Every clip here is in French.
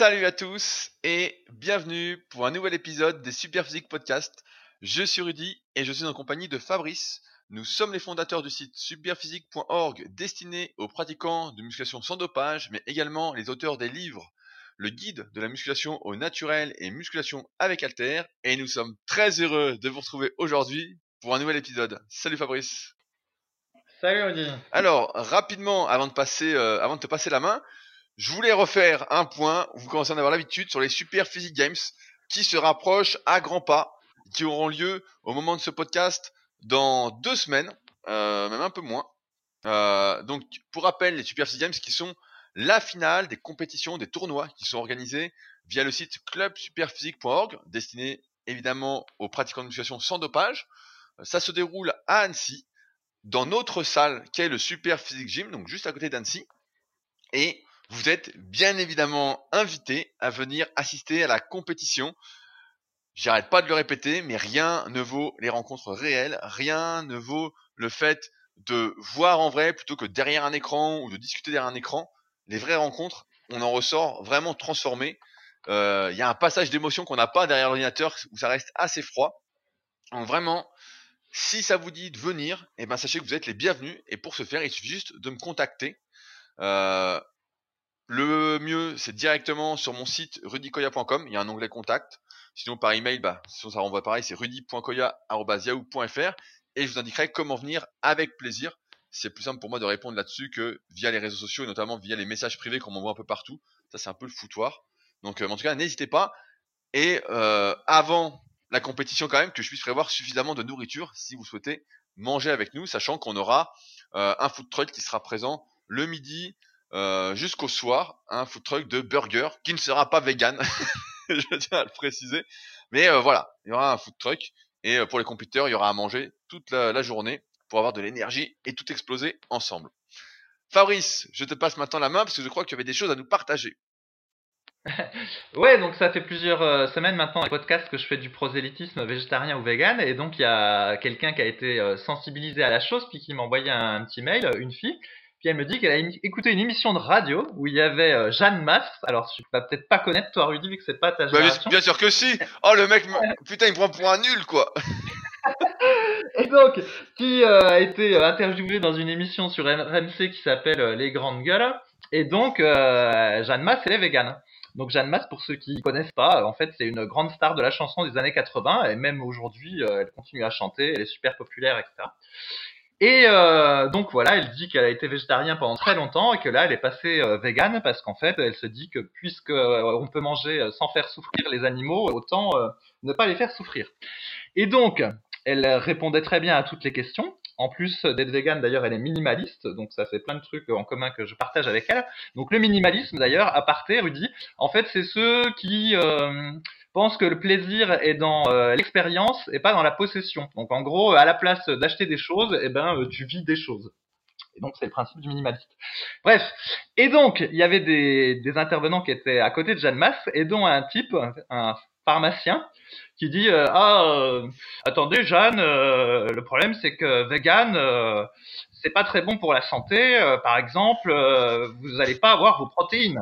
Salut à tous et bienvenue pour un nouvel épisode des Superphysique Podcast. Je suis Rudy et je suis en compagnie de Fabrice. Nous sommes les fondateurs du site superphysique.org destiné aux pratiquants de musculation sans dopage, mais également les auteurs des livres Le guide de la musculation au naturel et musculation avec alter. Et nous sommes très heureux de vous retrouver aujourd'hui pour un nouvel épisode. Salut Fabrice. Salut Rudy. Alors, rapidement, avant de passer, euh, avant de te passer la main, je voulais refaire un point, vous commencez à en avoir l'habitude, sur les Super Physique Games qui se rapprochent à grands pas, qui auront lieu au moment de ce podcast dans deux semaines, euh, même un peu moins. Euh, donc, pour rappel, les Super Physique Games qui sont la finale des compétitions, des tournois qui sont organisés via le site clubsuperphysique.org, destiné évidemment aux pratiquants de musculation sans dopage. Ça se déroule à Annecy, dans notre salle qui est le Super Physique Gym, donc juste à côté d'Annecy. Et vous êtes bien évidemment invité à venir assister à la compétition. J'arrête pas de le répéter, mais rien ne vaut les rencontres réelles, rien ne vaut le fait de voir en vrai plutôt que derrière un écran ou de discuter derrière un écran. Les vraies rencontres, on en ressort vraiment transformé. Euh, il y a un passage d'émotion qu'on n'a pas derrière l'ordinateur où ça reste assez froid. Donc vraiment, si ça vous dit de venir, eh ben sachez que vous êtes les bienvenus. Et pour ce faire, il suffit juste de me contacter. Euh, le mieux, c'est directement sur mon site rudykoya.com. Il y a un onglet contact. Sinon, par email, bah, sinon ça renvoie pareil, c'est rudy.koya.yahoo.fr et je vous indiquerai comment venir avec plaisir. C'est plus simple pour moi de répondre là-dessus que via les réseaux sociaux et notamment via les messages privés qu'on m'envoie un peu partout. Ça, c'est un peu le foutoir. Donc, euh, en tout cas, n'hésitez pas. Et euh, avant la compétition quand même que je puisse prévoir suffisamment de nourriture si vous souhaitez manger avec nous, sachant qu'on aura euh, un food truck qui sera présent le midi euh, jusqu'au soir, un food truck de burger qui ne sera pas vegan, je tiens à le préciser. Mais euh, voilà, il y aura un food truck et euh, pour les compétiteurs, il y aura à manger toute la, journée pour avoir de l'énergie et tout exploser ensemble. Fabrice, je te passe maintenant la main parce que je crois que tu avais des choses à nous partager. Ouais, donc ça fait plusieurs semaines maintenant, un podcast que je fais du prosélytisme végétarien ou vegan, et donc il y a quelqu'un qui a été sensibilisé à la chose, puis qui m'a envoyé un, un petit mail, une fille, puis elle me dit qu'elle a écouté une émission de radio où il y avait euh, Jeanne Masse. Alors tu vas peut-être pas connaître toi Rudy vu que c'est pas ta Bah, bien, génération. bien sûr que si. Oh le mec, me- putain, il me prend pour un nul quoi. Et donc qui euh, a été euh, interviewée dans une émission sur RMC qui s'appelle euh, Les Grandes Gueules. Et donc euh, Jeanne Masse elle est végane. Donc Jeanne Masse, pour ceux qui ne connaissent pas, en fait c'est une grande star de la chanson des années 80 et même aujourd'hui elle continue à chanter, elle est super populaire, etc. Et euh, donc voilà, elle dit qu'elle a été végétarienne pendant très longtemps et que là elle est passée euh, végane parce qu'en fait elle se dit que puisque euh, on peut manger euh, sans faire souffrir les animaux, autant euh, ne pas les faire souffrir. Et donc elle répondait très bien à toutes les questions. En plus d'être végane, d'ailleurs, elle est minimaliste, donc ça fait plein de trucs en commun que je partage avec elle. Donc le minimalisme, d'ailleurs, à parté, Rudy, en fait, c'est ceux qui euh, pensent que le plaisir est dans euh, l'expérience et pas dans la possession. Donc en gros, à la place d'acheter des choses, eh ben, euh, tu vis des choses. Et donc c'est le principe du minimaliste. Bref, et donc il y avait des, des intervenants qui étaient à côté de Jeanne Masse, et dont un type, un pharmacien, qui dit euh, ah euh, attendez Jeanne, euh, le problème c'est que vegan c'est pas très bon pour la santé. Par exemple, vous n'allez pas avoir vos protéines.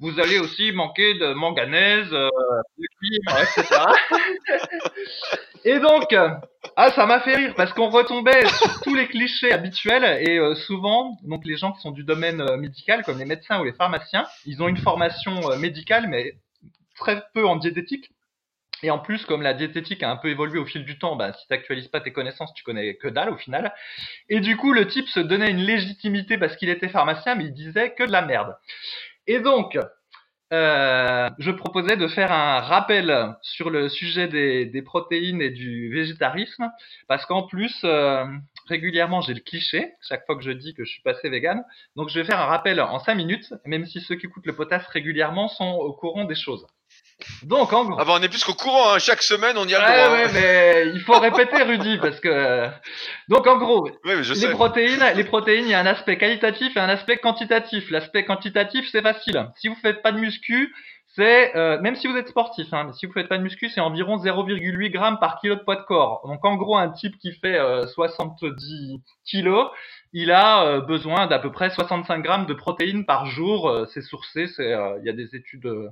Vous allez aussi manquer de manganèse, de cuivre, etc. et donc, ah, ça m'a fait rire parce qu'on retombait sur tous les clichés habituels et souvent, donc les gens qui sont du domaine médical, comme les médecins ou les pharmaciens, ils ont une formation médicale mais très peu en diététique. Et en plus, comme la diététique a un peu évolué au fil du temps, bah, si tu n'actualises pas tes connaissances, tu connais que dalle au final. Et du coup, le type se donnait une légitimité parce qu'il était pharmacien, mais il disait que de la merde. Et donc, euh, je proposais de faire un rappel sur le sujet des, des protéines et du végétarisme, parce qu'en plus, euh, régulièrement, j'ai le cliché, chaque fois que je dis que je suis passé vegan. Donc, je vais faire un rappel en 5 minutes, même si ceux qui écoutent le potasse régulièrement sont au courant des choses. Donc, en gros. Ah bah on est plus qu'au courant, hein. chaque semaine on y a le droit. ouais, mais il faut répéter, Rudy, parce que. Donc, en gros, je les sais. protéines, les protéines, il y a un aspect qualitatif et un aspect quantitatif. L'aspect quantitatif, c'est facile. Si vous faites pas de muscu, c'est euh, même si vous êtes sportif, hein, mais si vous faites pas de muscu, c'est environ 0,8 grammes par kilo de poids de corps. Donc en gros, un type qui fait 70 kilos, il a besoin d'à peu près 65 grammes de protéines par jour. c'est sourcé, c'est il y a des études euh,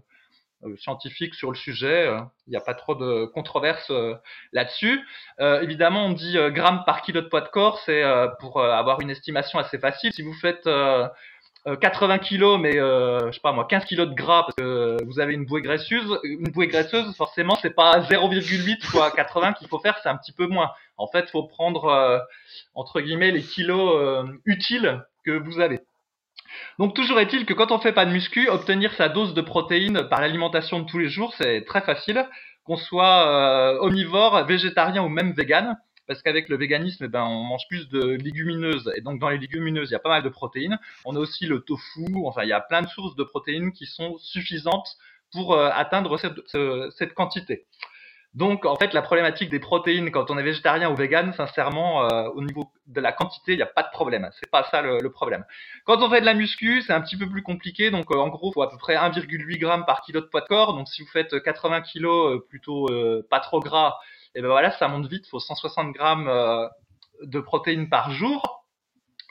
scientifique sur le sujet. Euh, il n'y a pas trop de controverses euh, là-dessus. évidemment, on dit grammes par kilo de poids de corps, c'est pour avoir une estimation assez facile. Si vous faites 80 kilos, mais je sais pas moi, 15 kilos de gras parce que vous avez une bouée graisseuse, une bouée graisseuse, forcément, c'est pas 0,8 fois 80 qu'il faut faire, c'est un petit peu moins. En fait, faut prendre entre guillemets les kilos utiles que vous avez. Donc toujours est-il que quand on fait pas de muscu, obtenir sa dose de protéines par l'alimentation de tous les jours, c'est très facile, qu'on soit euh, omnivore, végétarien ou même vegan, parce qu'avec le véganisme, ben, on mange plus de légumineuses, et donc dans les légumineuses, il y a pas mal de protéines. On a aussi le tofu, enfin il y a plein de sources de protéines qui sont suffisantes pour euh, atteindre cette quantité. Donc, en fait, la problématique des protéines quand on est végétarien ou vegan, sincèrement, euh, au niveau de la quantité, il n'y a pas de problème. C'est pas ça le, problème. Quand on fait de la muscu, c'est un petit peu plus compliqué. Donc, euh, en gros, il faut à peu près 1,8 g par kilo de poids de corps. Donc, si vous faites 80 kg euh, plutôt pas trop gras, et ben voilà, ça monte vite. Il faut 160 grammes de protéines par jour.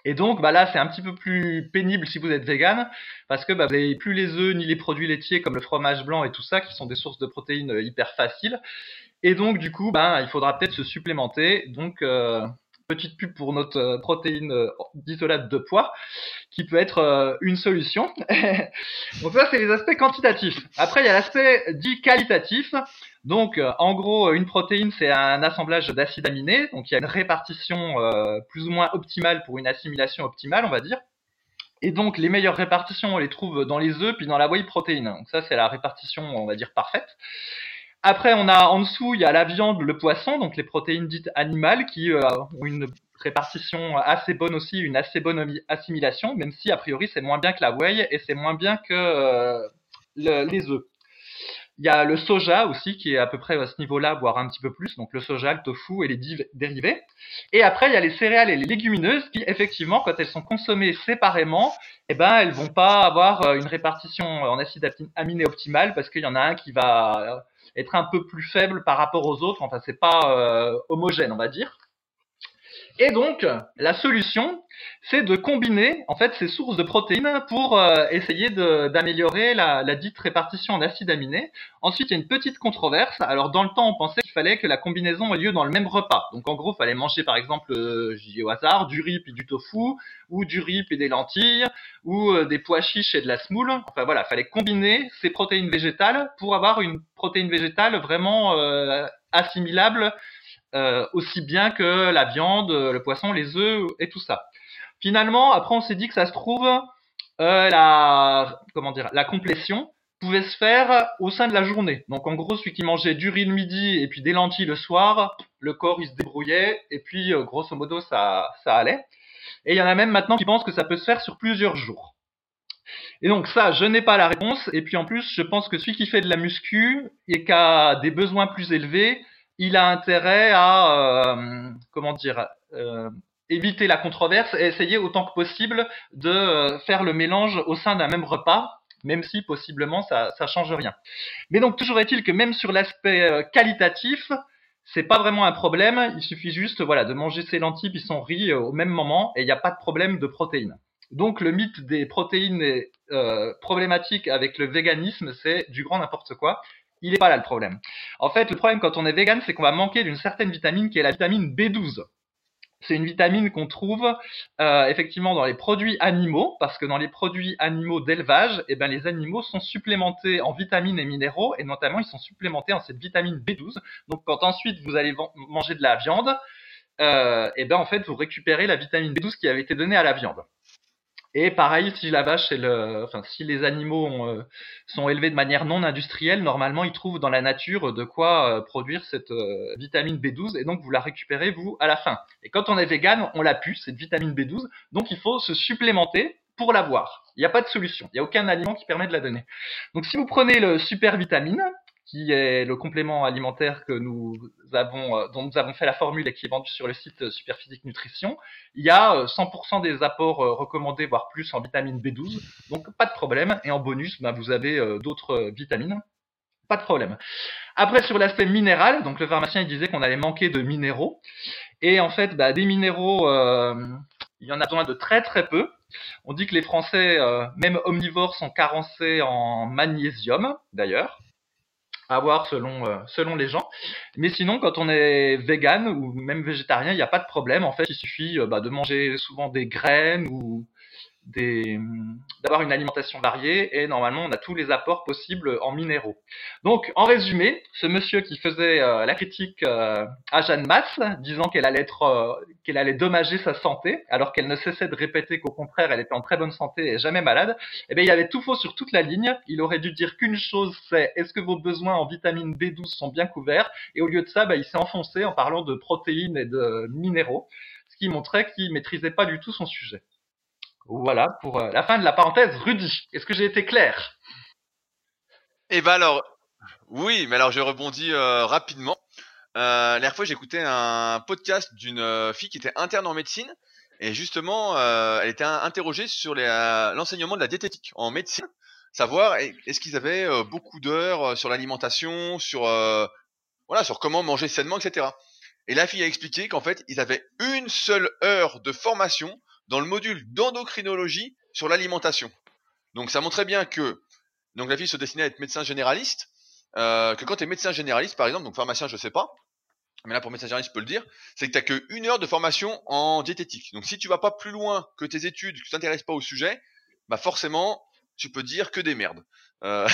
Et donc, bah là, c'est un petit peu plus pénible si vous êtes vegan, parce que bah, vous n'avez plus les œufs ni les produits laitiers comme le fromage blanc et tout ça, qui sont des sources de protéines euh, hyper faciles. Et donc, du coup, bah, il faudra peut-être se supplémenter. Donc, euh, petite pub pour notre euh, protéine euh, d'isolate de poids, qui peut être euh, une solution. Donc ça, c'est les aspects quantitatifs. Après, il y a l'aspect dit qualitatif. Donc, en gros, une protéine, c'est un assemblage d'acides aminés. Donc, il y a une répartition plus ou moins optimale pour une assimilation optimale, on va dire. Et donc, les meilleures répartitions, on les trouve dans les œufs puis dans la whey protéine. Donc, ça, c'est la répartition, on va dire, parfaite. Après, on a en dessous, il y a la viande, le poisson, donc les protéines dites animales qui euh, ont une répartition assez bonne aussi, une assez bonne assimilation, même si a priori c'est moins bien que la whey et c'est moins bien que euh, les œufs. Il y a le soja aussi qui est à peu près à ce niveau-là, voire un petit peu plus, donc le soja, le tofu et les dérivés. Et après, il y a les céréales et les légumineuses qui, effectivement, quand elles sont consommées séparément, eh ben, elles vont pas avoir euh, une répartition en acides aminés optimale parce qu'il y en a un qui va être un peu plus faible par rapport aux autres. Enfin, c'est pas euh, homogène, on va dire. Et donc, la solution, c'est de combiner en fait ces sources de protéines pour euh, essayer d'améliorer la, dite répartition en acides aminés. Ensuite, il y a une petite controverse. Alors, dans le temps, on pensait qu'il fallait que la combinaison ait lieu dans le même repas. Donc, en gros, il fallait manger par exemple, euh, au hasard, du riz puis du tofu, ou du riz puis des lentilles, ou euh, des pois chiches et de la semoule. Enfin voilà, il fallait combiner ces protéines végétales pour avoir une protéine végétale vraiment euh, assimilable euh, aussi bien que la viande, le poisson, les œufs et tout ça. Finalement, après, on s'est dit que ça se trouve, euh, la comment dire, la complétion pouvait se faire au sein de la journée. Donc en gros, celui qui mangeait du riz le midi et puis des lentilles le soir, le corps il se débrouillait et puis euh, grosso modo ça ça allait. Et il y en a même maintenant qui pensent que ça peut se faire sur plusieurs jours. Et donc ça, je n'ai pas la réponse. Et puis en plus, je pense que celui qui fait de la muscu et qui a des besoins plus élevés, il a intérêt à, euh, euh, éviter la controverse et essayer autant que possible de euh, faire le mélange au sein d'un même repas, même si possiblement ça, ça change rien. Mais donc toujours est-il que même sur l'aspect qualitatif, c'est pas vraiment un problème. Il suffit juste, voilà, de manger ses lentilles puis son riz au même moment et il n'y a pas de problème de protéines. Donc le mythe des protéines est problématique avec le véganisme, c'est du grand n'importe quoi il n'est pas là le problème. En fait, le problème quand on est vegan, c'est qu'on va manquer d'une certaine vitamine qui est la vitamine B12. C'est une vitamine qu'on trouve euh, effectivement dans les produits animaux, parce que dans les produits animaux d'élevage, eh ben, les animaux sont supplémentés en vitamines et minéraux, et notamment ils sont supplémentés en cette vitamine B12. Donc quand ensuite vous allez manger de la viande, euh, eh ben, en fait vous récupérez la vitamine B12 qui avait été donnée à la viande. Et pareil, si la vache est le, enfin, si les animaux euh, sont élevés de manière non industrielle, normalement, ils trouvent dans la nature de quoi euh, produire cette euh, vitamine B12 et donc vous la récupérez vous à la fin. Et quand on est vegan, on l'a pu cette vitamine B12, donc il faut se supplémenter pour l'avoir. Il n'y a pas de solution. Il n'y a aucun aliment qui permet de la donner. Donc si vous prenez le super vitamine, qui est le complément alimentaire que nous avons, euh, dont nous avons fait la formule et qui est vendu sur le site Superphysique Nutrition, il y a 100% des apports recommandés, voire plus, en vitamine B12. Donc pas de problème. Et en bonus, bah, vous avez d'autres vitamines. Pas de problème. Après, sur l'aspect minéral, donc le pharmacien il disait qu'on allait manquer de minéraux. Et en fait, bah, des minéraux, euh, il y en a besoin de très très peu. On dit que les Français, euh, même omnivores, sont carencés en magnésium, d'ailleurs. À voir selon, euh, selon les gens. Mais sinon, quand on est vegan ou même végétarien, il n'y a pas de problème. En fait, il suffit bah, de manger souvent des graines ou d'avoir une alimentation variée et normalement on a tous les apports possibles en minéraux. Donc en résumé, ce monsieur qui faisait euh, la critique euh, à Jeanne Masse, disant qu'elle allait être euh, qu'elle allait dommager sa santé, alors qu'elle ne cessait de répéter qu'au contraire elle était en très bonne santé et jamais malade, eh bien il avait tout faux sur toute la ligne. Il aurait dû dire qu'une chose, c'est est-ce que vos besoins en vitamine B12 sont bien couverts? Et au lieu de ça, bah, il s'est enfoncé en parlant de protéines et de minéraux, ce qui montrait qu'il maîtrisait pas du tout son sujet. Voilà pour euh, la fin de la parenthèse. Rudy, est-ce que j'ai été clair? Eh ben alors, oui, mais alors je rebondis euh, rapidement. Euh, la fois, j'écoutais un podcast d'une euh, fille qui était interne en médecine et justement, elle était interrogée sur l'enseignement de la diététique en médecine, savoir est-ce qu'ils avaient beaucoup d'heures sur l'alimentation, sur voilà, sur comment manger sainement, etc. Et la fille a expliqué qu'en fait, ils avaient une seule heure de formation dans le module d'endocrinologie sur l'alimentation. Donc ça montrait bien que donc la fille se destinait à être médecin généraliste, euh, que quand tu es médecin généraliste par exemple, donc pharmacien je sais pas, mais là pour médecin généraliste je peux le dire, c'est que tu n'as qu'une heure de formation en diététique. Donc si tu vas pas plus loin que tes études, que tu t'intéresses pas au sujet, bah forcément tu peux dire que des merdes. Euh...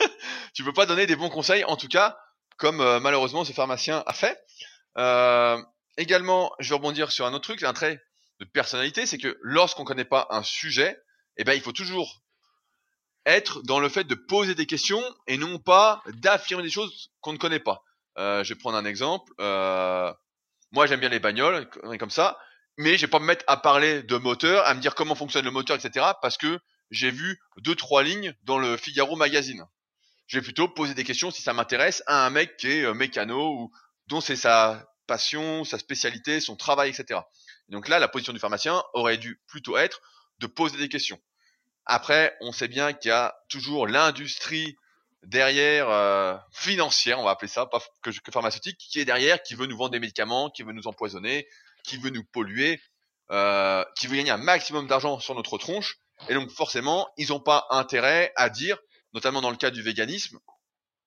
tu peux pas donner des bons conseils, en tout cas comme euh, malheureusement ce pharmacien a fait. Euh, également, je vais rebondir sur un autre truc, un trait de personnalité, c'est que lorsqu'on connaît pas un sujet, eh ben, il faut toujours être dans le fait de poser des questions et non pas d'affirmer des choses qu'on ne connaît pas. Euh, je vais prendre un exemple. Euh, moi, j'aime bien les bagnoles, comme ça, mais je vais pas me mettre à parler de moteur, à me dire comment fonctionne le moteur, etc. Parce que j'ai vu deux trois lignes dans le Figaro magazine. Je vais plutôt poser des questions si ça m'intéresse à un mec qui est euh, mécano ou dont c'est sa passion, sa spécialité, son travail, etc. Donc là, la position du pharmacien aurait dû plutôt être de poser des questions. Après, on sait bien qu'il y a toujours l'industrie derrière euh, financière, on va appeler ça, pas que, pharmaceutique, qui est derrière, qui veut nous vendre des médicaments, qui veut nous empoisonner, qui veut nous polluer, euh, qui veut gagner un maximum d'argent sur notre tronche. Et donc forcément, ils n'ont pas intérêt à dire, notamment dans le cas du véganisme,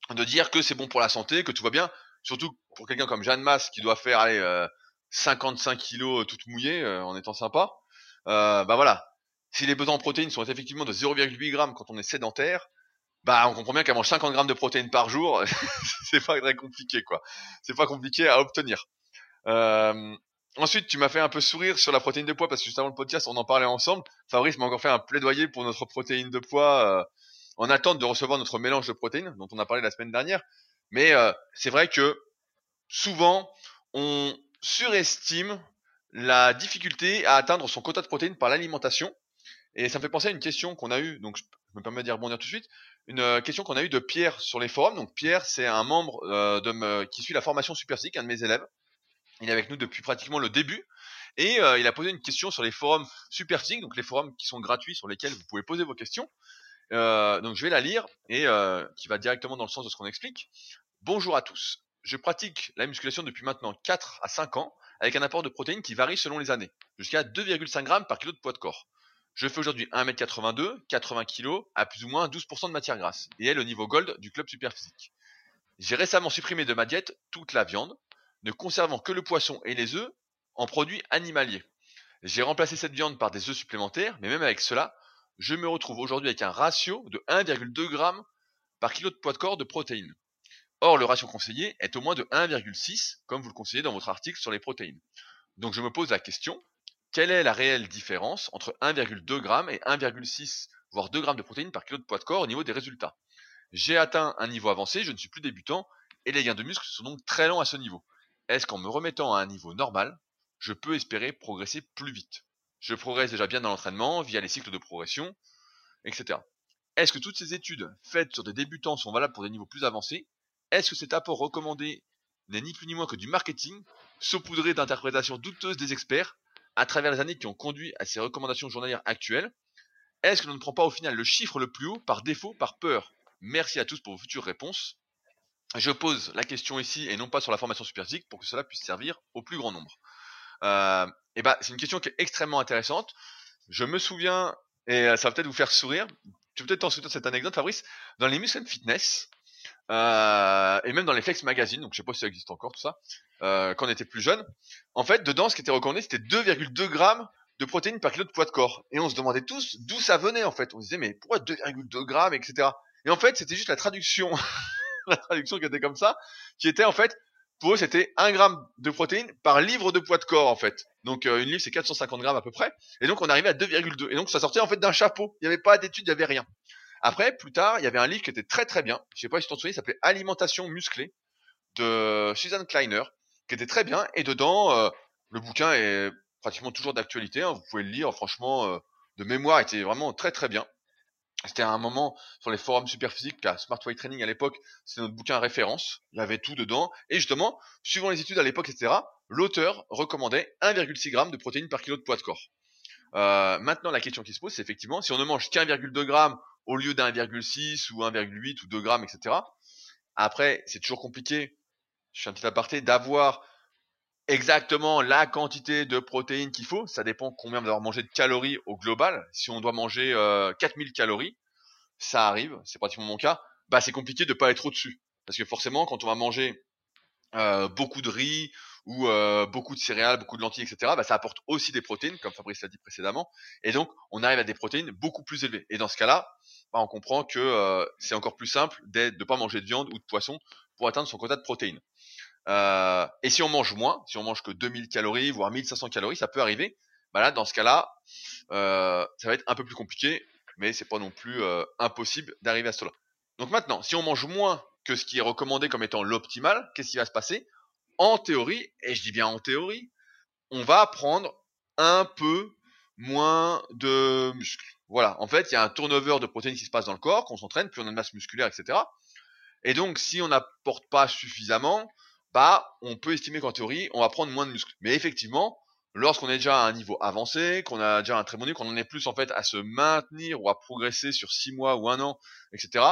de dire que c'est bon pour la santé, que tout va bien. Surtout pour quelqu'un comme Jeanne Masse qui doit faire aller euh, 55 kilos euh, toutes mouillées euh, en étant sympa, euh, bah voilà. Si les besoins en protéines sont effectivement de 0,8 grammes quand on est sédentaire, bah on comprend bien qu'elle mange 50 grammes de protéines par jour, c'est pas très compliqué quoi. C'est pas compliqué à obtenir. Euh, ensuite, tu m'as fait un peu sourire sur la protéine de poids parce que juste le podcast, on en parlait ensemble. Fabrice m'a encore fait un plaidoyer pour notre protéine de poids euh, en attente de recevoir notre mélange de protéines dont on a parlé la semaine dernière. Mais euh, c'est vrai que souvent on surestime la difficulté à atteindre son quota de protéines par l'alimentation. Et ça me fait penser à une question qu'on a eue, donc je me permets d'y rebondir tout de suite, une euh, question qu'on a eue de Pierre sur les forums. Donc Pierre, c'est un membre euh, de qui suit la formation Superphysique, un de mes élèves. Il est avec nous depuis pratiquement le début. Et euh, il a posé une question sur les forums Superphysique, donc les forums qui sont gratuits sur lesquels vous pouvez poser vos questions. donc je vais la lire et qui va directement dans le sens de ce qu'on explique. Bonjour à tous je pratique la musculation depuis maintenant 4 à 5 ans avec un apport de protéines qui varie selon les années, jusqu'à 2,5 grammes par kilo de poids de corps. Je fais aujourd'hui 1m82, 80 kg, à plus ou moins 12% de matière grasse, et est le niveau gold du club superphysique. J'ai récemment supprimé de ma diète toute la viande, ne conservant que le poisson et les œufs en produits animaliers. J'ai remplacé cette viande par des œufs supplémentaires, mais même avec cela, je me retrouve aujourd'hui avec un ratio de 1,2 g par kilo de poids de corps de protéines. Or, le ratio conseillé est au moins de 1,6, comme vous le conseillez dans votre article sur les protéines. Donc je me pose la question, quelle est la réelle différence entre 1,2 g et 1,6 voire 2 g de protéines par kilo de poids de corps au niveau des résultats? J'ai atteint un niveau avancé, je ne suis plus débutant, et les gains de muscles sont donc très lents à ce niveau. Est-ce qu'en me remettant à un niveau normal, je peux espérer progresser plus vite? Je progresse déjà bien dans l'entraînement, via les cycles de progression, etc. est-ce que toutes ces études faites sur des débutants sont valables pour des niveaux plus avancés? Est-ce que cet apport recommandé n'est ni plus ni moins que du marketing, saupoudré d'interprétations douteuses des experts, à travers les années qui ont conduit à ces recommandations journalières actuelles? Est-ce que l'on ne prend pas au final le chiffre le plus haut par défaut, par peur? Merci à tous pour vos futures réponses. Je pose la question ici et non pas sur la formation superphysique pour que cela puisse servir au plus grand nombre. Euh, et ben, c'est une question qui est extrêmement intéressante. Je me souviens, et ça va peut-être vous faire sourire, tu peux peut-être t'en souvenir de cette anecdote, Fabrice, dans les Muscle Fitness, euh, et même dans les Flex Magazine, donc je sais pas si ça existe encore tout ça, euh, quand on était plus jeune. En fait, dedans, ce qui était recommandé, c'était 2,2 grammes de protéines par kilo de poids de corps. Et on se demandait tous d'où ça venait en fait. On se disait mais pourquoi 2,2 grammes, etc. Et en fait, c'était juste la traduction, la traduction qui était comme ça, qui était en fait pour eux, c'était 1 gramme de protéines par livre de poids de corps en fait. Donc euh, une livre c'est 450 grammes à peu près. Et donc on arrivait à 2,2. Et donc ça sortait en fait d'un chapeau. Il n'y avait pas d'études, il n'y avait rien. Après, plus tard, il y avait un livre qui était très très bien. Je sais pas si tu t'en souviens, il s'appelait Alimentation musclée de Suzanne Kleiner, qui était très bien. Et dedans, euh, le bouquin est pratiquement toujours d'actualité. Hein. Vous pouvez le lire, franchement, euh, de mémoire, il était vraiment très très bien. C'était un moment sur les forums superphysiques à Smart Weight Training à l'époque, c'était notre bouquin référence. Il y avait tout dedans. Et justement, suivant les études à l'époque, etc., l'auteur recommandait 1,6 g de protéines par kilo de poids de corps. Euh, maintenant, la question qui se pose, c'est effectivement, si on ne mange qu'1,2 g au lieu d'1,6 ou 1,8 ou 2 grammes, etc. Après, c'est toujours compliqué, je fais un petit aparté, d'avoir exactement la quantité de protéines qu'il faut. Ça dépend combien on va manger de calories au global. Si on doit manger euh, 4000 calories, ça arrive, c'est pratiquement mon cas, bah c'est compliqué de pas être au-dessus. Parce que forcément, quand on va manger euh, beaucoup de riz ou beaucoup de céréales, beaucoup de lentilles, etc., bah, ça apporte aussi des protéines, comme Fabrice l'a dit précédemment. Et donc, on arrive à des protéines beaucoup plus élevées. Et dans ce cas-là, bah, on comprend que c'est encore plus simple de ne pas manger de viande ou de poisson pour atteindre son quota de protéines. Et si on mange moins, si on mange que 2000 calories, voire 1500 calories, ça peut arriver. Bah là, dans ce cas-là, ça va être un peu plus compliqué, mais c'est pas non plus impossible d'arriver à cela. Donc maintenant, si on mange moins que ce qui est recommandé comme étant l'optimal, qu'est-ce qui va se passer? En théorie, et je dis bien en théorie, on va prendre un peu moins de muscles. Voilà, en fait, il y a un turnover de protéines qui se passe dans le corps, qu'on s'entraîne, puis on a une masse musculaire, etc. Et donc, si on n'apporte pas suffisamment, bah, on peut estimer qu'en théorie, on va prendre moins de muscles. Mais effectivement, lorsqu'on est déjà à un niveau avancé, qu'on a déjà un très bon niveau, qu'on en est plus en fait à se maintenir ou à progresser sur 6 mois ou un an, etc.,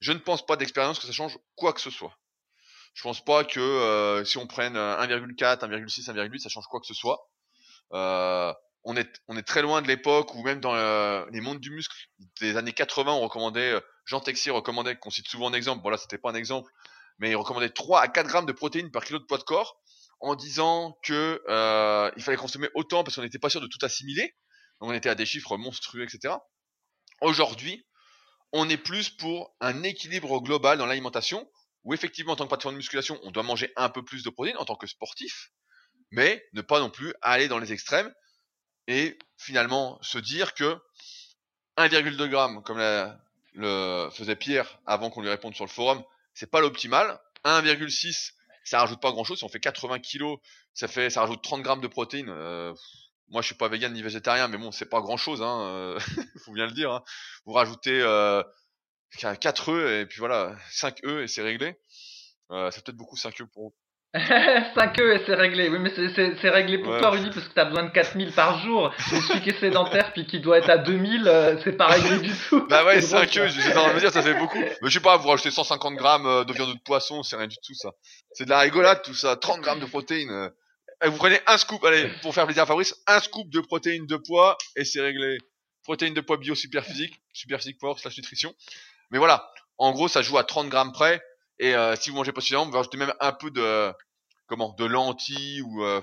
je ne pense pas d'expérience que ça change quoi que ce soit. Je pense pas que euh, si on prenne 1,4, 1,6, 1,8, ça change quoi que ce soit. Euh, on est, on est très loin de l'époque où même dans euh, les mondes du muscle des années 80, on recommandait, Jean Texier recommandait, qu'on cite souvent en exemple, bon là c'était pas un exemple, mais il recommandait 3 à 4 grammes de protéines par kilo de poids de corps en disant que il fallait consommer autant parce qu'on n'était pas sûr de tout assimiler. Donc on était à des chiffres monstrueux, etc. Aujourd'hui, on est plus pour un équilibre global dans l'alimentation, où effectivement, en tant que pratiquant de musculation, on doit manger un peu plus de protéines en tant que sportif, mais ne pas non plus aller dans les extrêmes et finalement se dire que 1,2 g, comme le faisait Pierre avant qu'on lui réponde sur le forum, c'est pas l'optimal. 1,6, ça rajoute pas grand chose. Si on fait 80 kg, ça fait, ça rajoute 30 grammes de protéines. Euh, moi, je suis pas vegan ni végétarien, mais bon, c'est pas grand chose, hein. Euh, faut bien le dire. Hein. Vous rajoutez euh, 4 œufs et puis voilà, 5 œufs et c'est réglé. Euh, c'est peut-être beaucoup 5 œufs pour 5 œufs et c'est réglé. Oui, mais c'est réglé pour toi, Rudy, parce que t'as besoin de 4000 par jour. Et celui qui est sédentaire puis qui doit être à 2000, euh, c'est pas réglé du tout. Bah ouais, 5 œufs, j'étais en train de me dire, ça fait beaucoup. Mais je sais pas, vous rajoutez 150 grammes euh, de viande de poisson, c'est rien du tout, ça. C'est de la rigolade, tout ça. 30 grammes de protéines. Euh. Et vous prenez un scoop, allez, pour faire plaisir à Fabrice, un scoop de protéines de poids et c'est réglé. Protéines de poids bio super physique, super physique power slash nutrition. Mais voilà. En gros, ça joue à 30 grammes près. Et euh, si vous mangez pas suffisamment, vous rajoutez même un peu de comment de lentilles ou euh,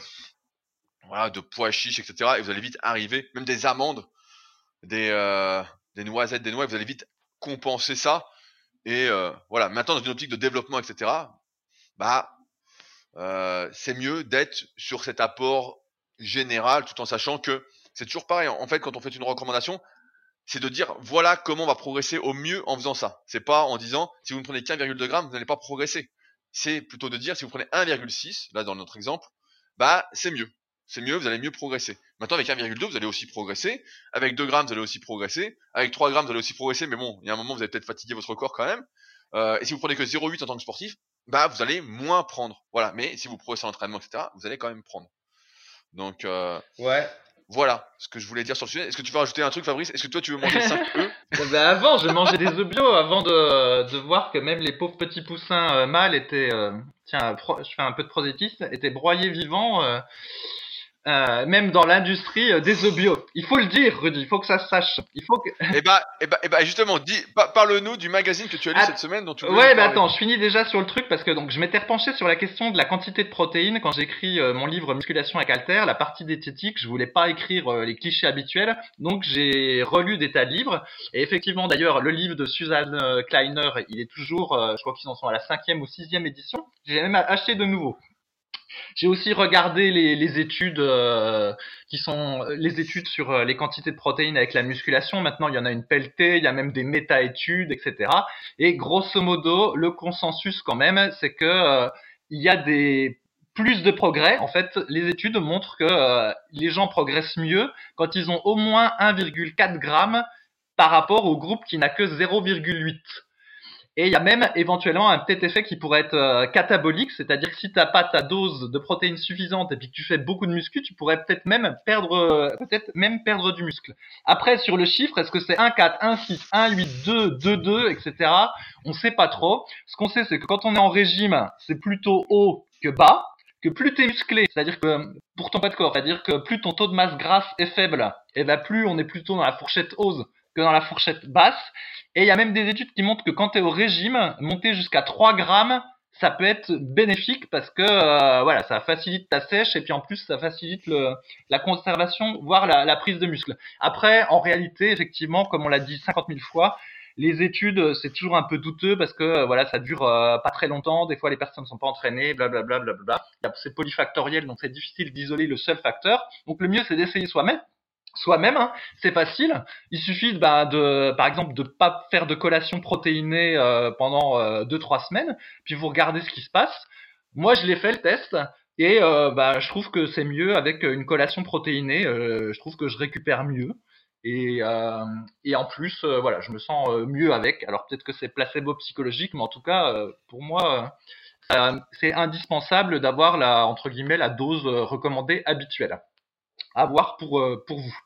voilà de pois chiches, etc. Et vous allez vite arriver, même des amandes, des euh, des noisettes, des noix, vous allez vite compenser ça. Et euh, voilà, maintenant dans une optique de développement, etc. Bah c'est mieux d'être sur cet apport général, tout en sachant que c'est toujours pareil. En fait, quand on fait une recommandation, c'est de dire voilà comment on va progresser au mieux en faisant ça. C'est pas en disant si vous ne prenez qu'un virgule grammes, vous n'allez pas progresser. C'est plutôt de dire si vous prenez 1,6, là dans notre exemple, bah c'est mieux. c'est mieux, vous allez mieux progresser. Maintenant, avec 1,2, vous allez aussi progresser. Avec 2 grammes, vous allez aussi progresser. Avec 3 grammes, vous allez aussi progresser, mais bon, il y a un moment, vous allez peut-être fatiguer votre corps quand même. Euh, et si vous prenez que 0,8 en tant que sportif, bah, vous allez moins prendre. Voilà. Mais si vous progressez en entraînement, etc., vous allez quand même prendre. Donc, euh, Ouais. Voilà ce que je voulais dire sur le sujet. Est-ce que tu veux rajouter un truc, Fabrice? Est-ce que toi, tu veux manger 5 œufs? Eh ben, avant, je mangeais des œufs bio avant de, de voir que même les pauvres petits poussins euh, mâles étaient, euh, tiens, pro- je fais un peu de prosétisme, étaient broyés vivants, euh, euh, même dans l'industrie euh, des bio. Il faut le dire, Rudy, il faut que ça se sache. Il faut que... Eh bah, eh bah, eh bah, justement, dis, parle-nous du magazine que tu as lu Ah, cette semaine dont tu Ouais, parler. attends, je finis déjà sur le truc parce que donc je m'étais repenché sur la question de la quantité de protéines quand j'écris euh, mon livre Musculation avec Alter, la partie diététique. Je voulais pas écrire euh, les clichés habituels, donc j'ai relu des tas de livres. Et effectivement, d'ailleurs, le livre de Suzanne euh, Kleiner, il est toujours, je crois qu'ils en sont à la cinquième ou sixième édition. J'ai même acheté de nouveau. J'ai aussi regardé les, les études euh, qui sont les études sur euh, les quantités de protéines avec la musculation. Maintenant, il y en a une pelletée, il y a même des méta-études, etc. Et grosso modo, le consensus quand même, c'est que euh, il y a des plus de progrès. En fait, les études montrent que euh, les gens progressent mieux quand ils ont au moins 1,4 g par rapport au groupe qui n'a que 0,8. Et il y a même éventuellement un petit effet qui pourrait être euh, catabolique, c'est-à-dire que si tu n'as pas ta dose de protéines suffisante et puis que tu fais beaucoup de muscu, tu pourrais peut-être même perdre, euh, peut-être même perdre du muscle. Après, sur le chiffre, est-ce que c'est 1, 4, 1, 6, 1, 8, 2, 2, 2, etc. On sait pas trop. Ce qu'on sait, c'est que quand on est en régime, c'est plutôt haut que bas, que plus tu es musclé, c'est-à-dire que pour ton pas de corps, c'est-à-dire que plus ton taux de masse grasse est faible, et ben plus on est plutôt dans la fourchette hausse que dans la fourchette basse. Et il y a même des études qui montrent que quand tu es au régime, monter jusqu'à 3 grammes, ça peut être bénéfique parce que euh, voilà, ça facilite ta sèche et puis en plus ça facilite la conservation, voire la, prise de muscle. Après, en réalité, effectivement, comme on l'a dit 50 000 fois, les études, c'est toujours un peu douteux parce que euh, voilà, ça dure euh, pas très longtemps. Des fois, les personnes ne sont pas entraînées, blablabla, blablabla. Il y a- C'est polyfactoriel, donc c'est difficile d'isoler le seul facteur. Donc le mieux, c'est d'essayer soi-même. Soi-même, hein, c'est facile. Il suffit bah, de, par exemple, de pas faire de collation protéinée euh, pendant euh, deux trois semaines, puis vous regardez ce qui se passe. Moi, je l'ai fait le test et euh, bah, je trouve que c'est mieux avec une collation protéinée. Euh, je trouve que je récupère mieux. Et, euh, et en plus, euh, voilà, je me sens euh, mieux avec. Alors peut-être que c'est placebo psychologique, mais en tout cas, euh, pour moi, euh, euh, c'est indispensable d'avoir la entre guillemets la dose euh, recommandée habituelle. À voir pour euh, pour vous.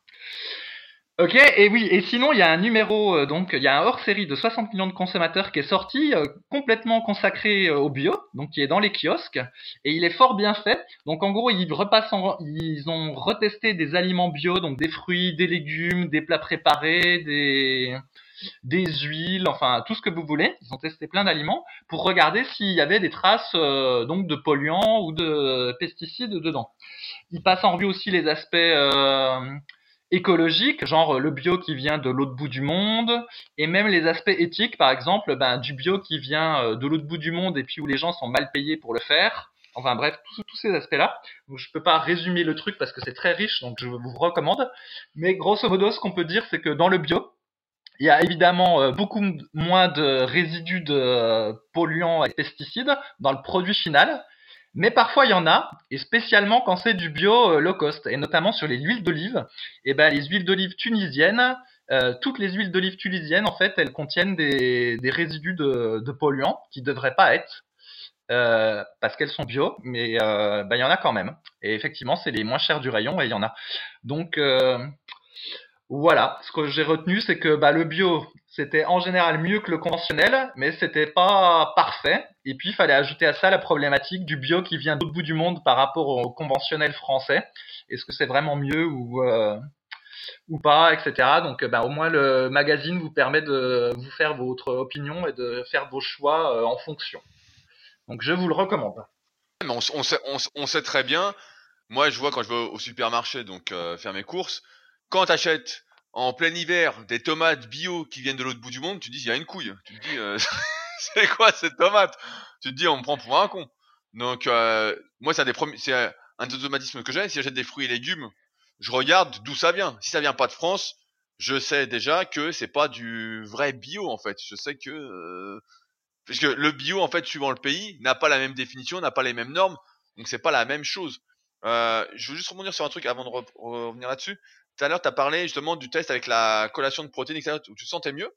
Ok, et oui, et sinon il y a un numéro, euh, donc il y a un hors-série de 60 millions de consommateurs qui est sorti, euh, complètement consacré euh, au bio, donc qui est dans les kiosques, et il est fort bien fait. Donc en gros, ils repassent, en- ils ont retesté des aliments bio, donc des fruits, des légumes, des plats préparés, des des huiles, enfin tout ce que vous voulez. Ils ont testé plein d'aliments pour regarder s'il y avait des traces donc de polluants ou de pesticides dedans. Ils passent en revue aussi les aspects écologiques, genre le bio qui vient de l'autre bout du monde, et même les aspects éthiques, par exemple, ben, du bio qui vient euh, de l'autre bout du monde et puis où les gens sont mal payés pour le faire. Enfin bref, tous, ces aspects-là. Je peux pas résumer le truc parce que c'est très riche, donc je vous recommande. Mais grosso modo, ce qu'on peut dire, c'est que dans le bio, il y a évidemment euh, beaucoup moins de résidus de euh, polluants et pesticides dans le produit final. Mais parfois il y en a, et spécialement quand c'est du bio euh, low cost, et notamment sur les huiles d'olive. Et ben les huiles d'olive tunisiennes, euh, toutes les huiles d'olive tunisiennes en fait, elles contiennent des, des résidus de, de polluants qui devraient pas être. euh, parce qu'elles sont bio, mais euh, ben, il y en a quand même. Et effectivement, c'est les moins chers du rayon et il y en a. Donc euh, voilà, ce que j'ai retenu, c'est que bah, le bio, c'était en général mieux que le conventionnel, mais c'était pas parfait. Et puis, il fallait ajouter à ça la problématique du bio qui vient d'autre bout du monde par rapport au conventionnel français. Est-ce que c'est vraiment mieux ou euh, ou pas, etc. Donc, bah, au moins le magazine vous permet de vous faire votre opinion et de faire vos choix euh, en fonction. Donc, je vous le recommande. On, sait, très bien. Moi, je vois quand je vais au supermarché, donc faire mes courses. Quand t'achètes en plein hiver des tomates bio qui viennent de l'autre bout du monde, tu dis il y a une couille. Tu te dis euh, c'est quoi cette tomate? Tu te dis on me prend pour un con. Donc euh, moi, c'est un un des automatismes que j'ai. Si j'achète des fruits et légumes, je regarde d'où ça vient. Si ça vient pas de France, je sais déjà que c'est pas du vrai bio en fait. Je sais que euh, parce que le bio en fait suivant le pays n'a pas la même définition, n'a pas les mêmes normes, donc c'est pas la même chose. Euh, je veux juste rebondir sur un truc avant de re- revenir là-dessus. Tout à l'heure, tu as parlé justement du test avec la collation de protéines, etc., où tu sentais mieux.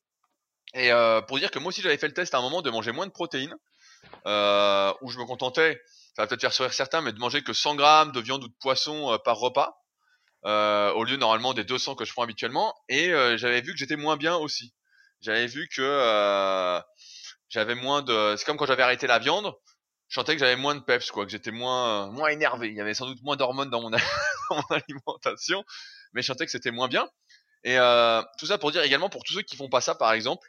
Et euh, pour dire que moi aussi, j'avais fait le test à un moment de manger moins de protéines, euh, où je me contentais, ça va peut-être faire sourire certains, mais de manger que 100 grammes de viande ou de poisson euh, par repas, au lieu normalement des 200 que je prends habituellement. Et j'avais vu que j'étais moins bien aussi. J'avais vu que j'avais moins de... C'est comme quand j'avais arrêté la viande, je sentais que j'avais moins de peps, quoi, que j'étais moins, moins énervé. Il y avait sans doute moins d'hormones dans mon, dans mon alimentation, mais je sentais que c'était moins bien. Et euh, tout ça pour dire également pour tous ceux qui font pas ça, par exemple.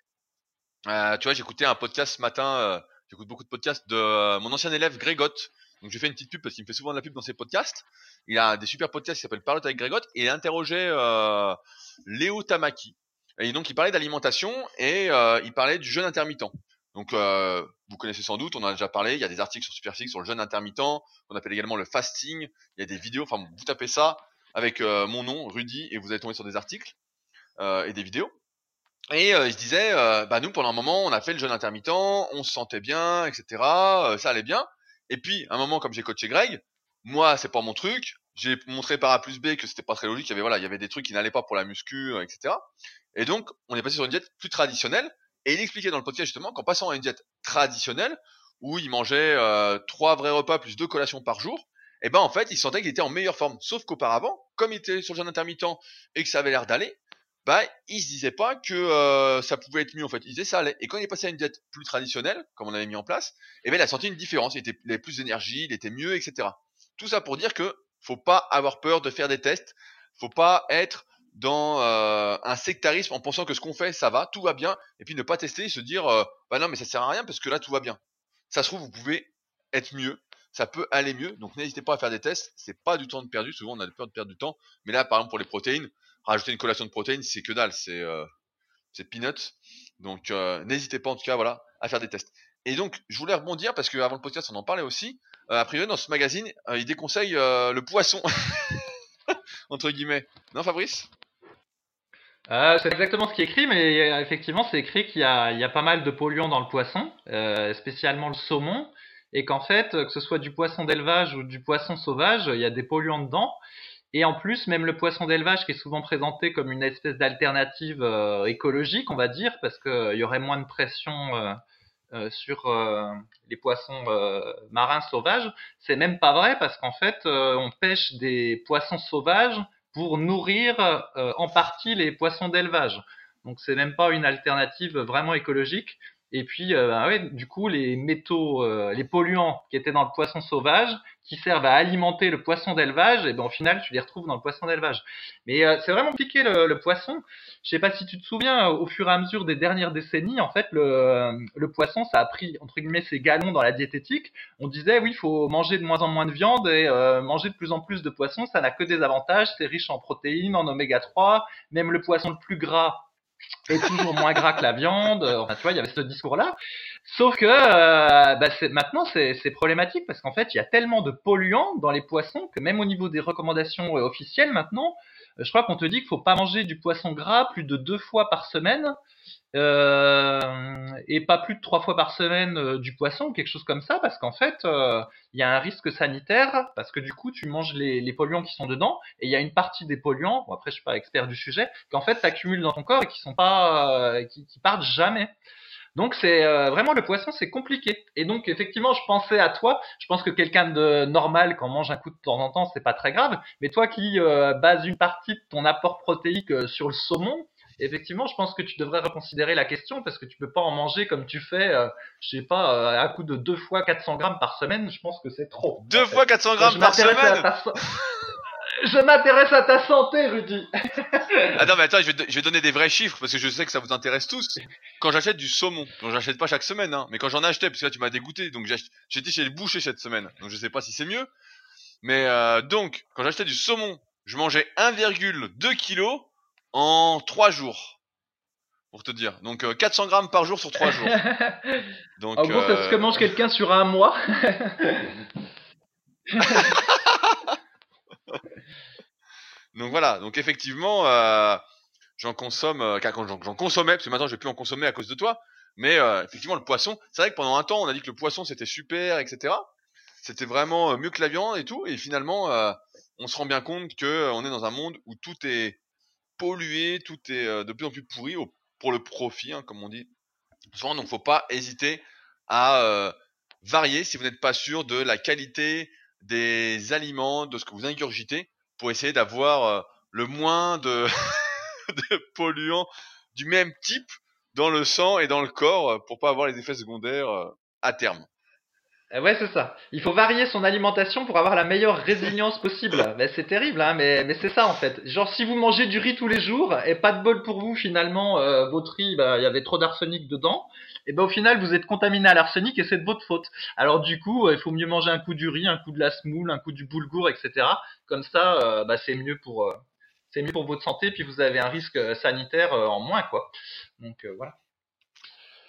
Euh, tu vois, j'écoutais un podcast ce matin. euh, J'écoute beaucoup de podcasts de mon ancien élève Grégotte. Donc j'ai fait une petite pub parce qu'il me fait souvent de la pub dans ses podcasts. Il a des super podcasts qui s'appellent Parlotte avec Grégotte et il euh, Léo Tamaki. Et donc il parlait d'alimentation et il parlait du jeûne intermittent. Donc vous connaissez sans doute, on en a déjà parlé. Il y a des articles sur Superphysique sur le jeûne intermittent, qu'on appelle également le fasting. Il y a des vidéos. Enfin, vous tapez ça avec euh, mon nom, Rudy, et vous allez tomber sur des articles euh, et des vidéos. Et euh, il se disait, bah nous pendant un moment, on a fait le jeûne intermittent, on se sentait bien, etc. ça allait bien. Et puis un moment, comme j'ai coaché Greg, moi c'est pas mon truc. J'ai montré par A plus B que c'était pas très logique. Il y avait voilà, il y avait des trucs qui n'allaient pas pour la muscu, etc. Et donc on est passé sur une diète plus traditionnelle. Et il expliquait dans le podcast justement qu'en passant à une diète traditionnelle où il mangeait trois vrais repas plus deux collations par jour, et ben en fait il sentait qu'il était en meilleure forme. Sauf qu'auparavant, comme il était sur le jeûne intermittent et que ça avait l'air d'aller, bah il se disait pas que euh, ça pouvait être mieux en fait. Il disait ça allait. Et quand il est passé à une diète plus traditionnelle, comme on avait mis en place, et ben il a senti une différence. Il, était, il avait plus d'énergie, il était mieux, etc. Tout ça pour dire que faut pas avoir peur de faire des tests. Faut pas être dans euh, un sectarisme en pensant que ce qu'on fait ça va, tout va bien, et puis ne pas tester et se dire euh, bah non mais ça sert à rien parce que là tout va bien. Ça se trouve vous pouvez être mieux, ça peut aller mieux, donc n'hésitez pas à faire des tests. C'est pas du temps de perdu. Souvent on a peur de perdre du temps, mais là par exemple pour les protéines rajouter une collation de protéines, c'est que dalle, c'est euh, peanuts. Donc euh, n'hésitez pas en tout cas voilà à faire des tests. Et donc je voulais rebondir parce que avant le podcast on en parlait aussi. Euh, a priori dans ce magazine euh, il déconseille le poisson entre guillemets. Non Fabrice? C'est exactement ce qui est écrit, mais effectivement, c'est écrit qu'il y a, pas mal de polluants dans le poisson, spécialement le saumon, et qu'en fait, que ce soit du poisson d'élevage ou du poisson sauvage, il y a des polluants dedans. Et en plus, même le poisson d'élevage qui est souvent présenté comme une espèce d'alternative euh, écologique, on va dire, parce qu'il y aurait moins de pression euh, euh, sur euh, les poissons euh, marins sauvages, c'est même pas vrai parce qu'en fait, euh, on pêche des poissons sauvages pour nourrir euh, en partie les poissons d'élevage. Donc c'est même pas une alternative vraiment écologique. Et puis, euh, bah ouais, du coup, les métaux, euh, les polluants qui étaient dans le poisson sauvage, qui servent à alimenter le poisson d'élevage, et ben au final, tu les retrouves dans le poisson d'élevage. Mais euh, c'est vraiment compliqué le, le poisson. Je sais pas si tu te souviens, au fur et à mesure des dernières décennies, en fait, le, le poisson, ça a pris entre guillemets ses galons dans la diététique. On disait oui, il faut manger de moins en moins de viande et euh, manger de plus en plus de poisson, ça n'a que des avantages. C'est riche en protéines, en oméga 3, même le poisson le plus gras est toujours moins gras que la viande. Enfin, tu vois, il y avait ce discours-là. Sauf que euh, bah, maintenant, c'est problématique parce qu'en fait, il y a tellement de polluants dans les poissons que même au niveau des recommandations euh, officielles maintenant, euh, je crois qu'on te dit qu'il faut pas manger du poisson gras plus de deux fois par semaine euh, et pas plus de trois fois par semaine euh, du poisson, quelque chose comme ça, parce qu'en fait, euh, il y a un risque sanitaire parce que du coup, tu manges les, polluants qui sont dedans et il y a une partie des polluants, bon après je suis pas expert du sujet, qu'en fait t'accumules dans ton corps et qui sont pas, euh, qui, partent jamais. Donc c'est euh, vraiment le poisson, c'est compliqué. Et donc effectivement, je pensais à toi. Je pense que quelqu'un de normal, quand mange un coup de temps en temps, c'est pas très grave. Mais toi qui euh, base une partie de ton apport protéique euh, sur le saumon, effectivement, je pense que tu devrais reconsidérer la question parce que tu peux pas en manger comme tu fais, euh, je sais pas, euh, à coup de deux fois 400 grammes par semaine. Je pense que c'est trop. Deux en fait. fois 400 grammes par semaine ta Je m'intéresse à ta santé, Rudy. Ah non mais attends, je vais, te- je vais donner des vrais chiffres parce que je sais que ça vous intéresse tous. Quand j'achète du saumon, donc j'achète pas chaque semaine, hein, mais quand j'en achetais, parce que là tu m'as dégoûté, donc j'étais chez le boucher cette semaine, donc je sais pas si c'est mieux. Mais euh, donc, quand j'achetais du saumon, je mangeais 1,2 kg en 3 jours. Pour te dire. Donc euh, 400 grammes par jour sur 3 jours. Donc, en gros, que euh, mange quelqu'un sur un mois. Donc voilà, donc effectivement, euh, j'en consomme, euh, j'en consommais, parce que maintenant je vais plus en consommer à cause de toi, mais euh, effectivement le poisson, c'est vrai que pendant un temps on a dit que le poisson c'était super, etc. c'était vraiment mieux que la viande et tout. Et finalement, euh, on se rend bien compte que on est dans un monde où tout est pollué, tout est euh, de plus en plus pourri pour le profit, hein, comme on dit souvent. Donc, faut pas hésiter à euh, varier si vous n'êtes pas sûr de la qualité des aliments, de ce que vous ingurgitez, pour essayer d'avoir euh, le moins de, de polluants du même type dans le sang et dans le corps pour pas avoir les effets secondaires à terme. Euh, Ouais, c'est ça. Il faut varier son alimentation pour avoir la meilleure résilience possible. Ben, c'est terrible, hein, mais, mais c'est ça en fait. Genre, si vous mangez du riz tous les jours et pas de bol pour vous, finalement, euh, votre riz, bah, il y avait trop d'arsenic dedans, et ben au final, vous êtes contaminé à l'arsenic et c'est de votre faute. Alors du coup, euh, il faut mieux manger un coup du riz, un coup de la semoule, un coup du boulgour, etc. Comme ça, euh, bah, c'est mieux pour euh, c'est mieux pour votre santé, puis vous avez un risque euh, sanitaire euh, en moins, quoi. Donc euh, voilà.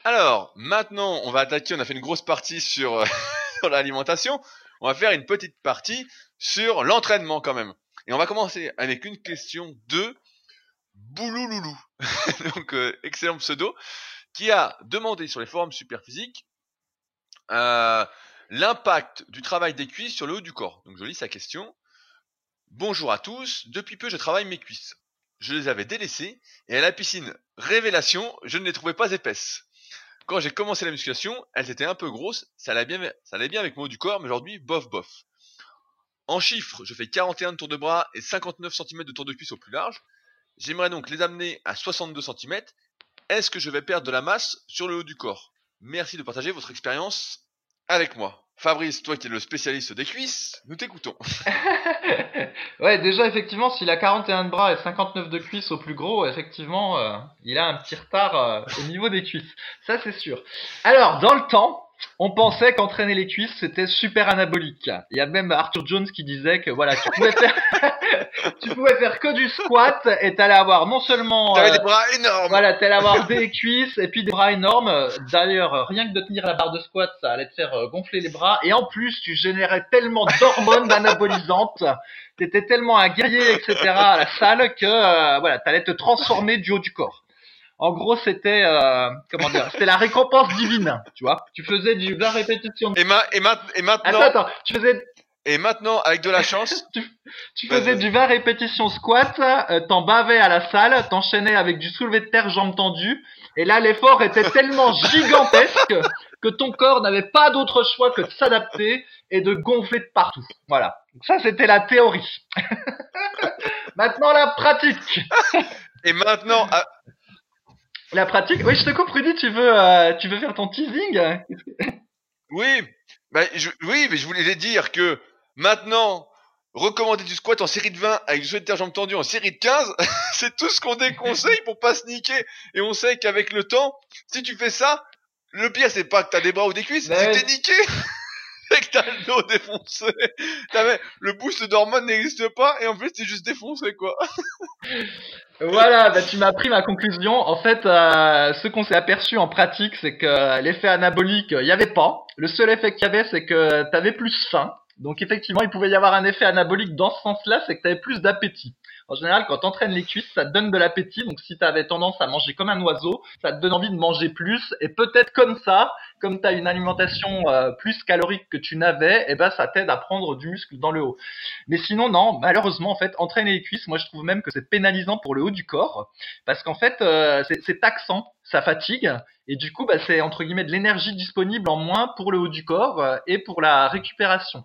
Alors, maintenant, on va attaquer, on a fait une grosse partie sur, euh, sur l'alimentation, on va faire une petite partie sur l'entraînement quand même. Et on va commencer avec une question de Boulouloulou, donc euh, excellent pseudo, qui a demandé sur les forums Superphysique euh, l'impact du travail des cuisses sur le haut du corps. Donc je lis sa question. Bonjour à tous, depuis peu je travaille mes cuisses. Je les avais délaissées et à la piscine révélation, je ne les trouvais pas épaisses. Quand j'ai commencé la musculation, elles étaient un peu grosses, ça allait bien, avec mon haut du corps, mais aujourd'hui, bof bof. En chiffres, je fais 41 de tours de bras et 59 cm de tour de cuisse au plus large. J'aimerais donc les amener à 62 cm. Est-ce que je vais perdre de la masse sur le haut du corps? Merci de partager votre expérience avec moi. Fabrice, toi qui es le spécialiste des cuisses, nous t'écoutons. ouais, déjà, effectivement, s'il a 41 de bras et 59 de cuisses au plus gros, effectivement, euh, il a un petit retard euh, au niveau des cuisses. Ça, c'est sûr. Alors, dans le temps, on pensait qu'entraîner les cuisses, c'était super anabolique. Il y a même Arthur Jones qui disait que, voilà, tu pouvais faire, tu pouvais faire que du squat et t'allais avoir non seulement... T'avais euh, des bras énormes voilà, t'allais avoir des cuisses et puis des bras énormes. D'ailleurs, rien que de tenir la barre de squat, ça allait te faire euh, gonfler les bras. Et en plus, tu générais tellement d'hormones anabolisantes, t'étais tellement un guerrier, etc. à la salle que euh, voilà, t'allais te transformer du haut du corps. En gros, c'était euh, comment dire, c'était la récompense divine, tu vois. Tu faisais du 20 répétitions. et, ma- et, ma- et maintenant, Attends, attends, tu faisais et maintenant, avec de la chance, tu faisais du 20 répétitions squat, euh, t'en bavais à la salle, t'enchaînais avec du soulevé de terre jambes tendues, et là l'effort était tellement gigantesque que ton corps n'avait pas d'autre choix que de s'adapter et de gonfler de partout. Voilà. Donc ça c'était la théorie. Maintenant la pratique. et maintenant, La pratique. Oui, je te coupe, Rudy, tu veux, euh, tu veux faire ton teasing? Oui, bah, je, oui, mais je voulais dire que maintenant, recommander du squat en série de 20 avec du terre jambes tendues en série de 15, c'est tout ce qu'on déconseille pour pas se niquer. Et on sait qu'avec le temps, si tu fais ça, le pire c'est pas que t'as des bras ou des cuisses, Mais c'est que t'es niqué. Et que t'as le dos défoncé. T'avais, le boost d'hormones n'existe pas et en plus t'es juste défoncé quoi. Voilà, bah, tu m'as pris ma conclusion. En fait, euh, ce qu'on s'est aperçu en pratique, c'est que l'effet anabolique, il n'y avait pas. Le seul effet qu'il y avait, c'est que tu avais plus faim. Donc effectivement, il pouvait y avoir un effet anabolique dans ce sens-là, c'est que tu avais plus d'appétit. En général, quand tu entraînes les cuisses, ça te donne de l'appétit. Donc si tu avais tendance à manger comme un oiseau, ça te donne envie de manger plus. Et peut-être comme ça, comme tu as une alimentation euh, plus calorique que tu n'avais, eh ben ça t'aide à prendre du muscle dans le haut. Mais sinon, non, malheureusement, en fait, entraîner les cuisses, moi je trouve même que c'est pénalisant pour le haut du corps, parce qu'en fait, euh, c'est c'est taxant, ça fatigue, et du coup, bah, c'est entre guillemets de l'énergie disponible en moins pour le haut du corps euh, et pour la récupération.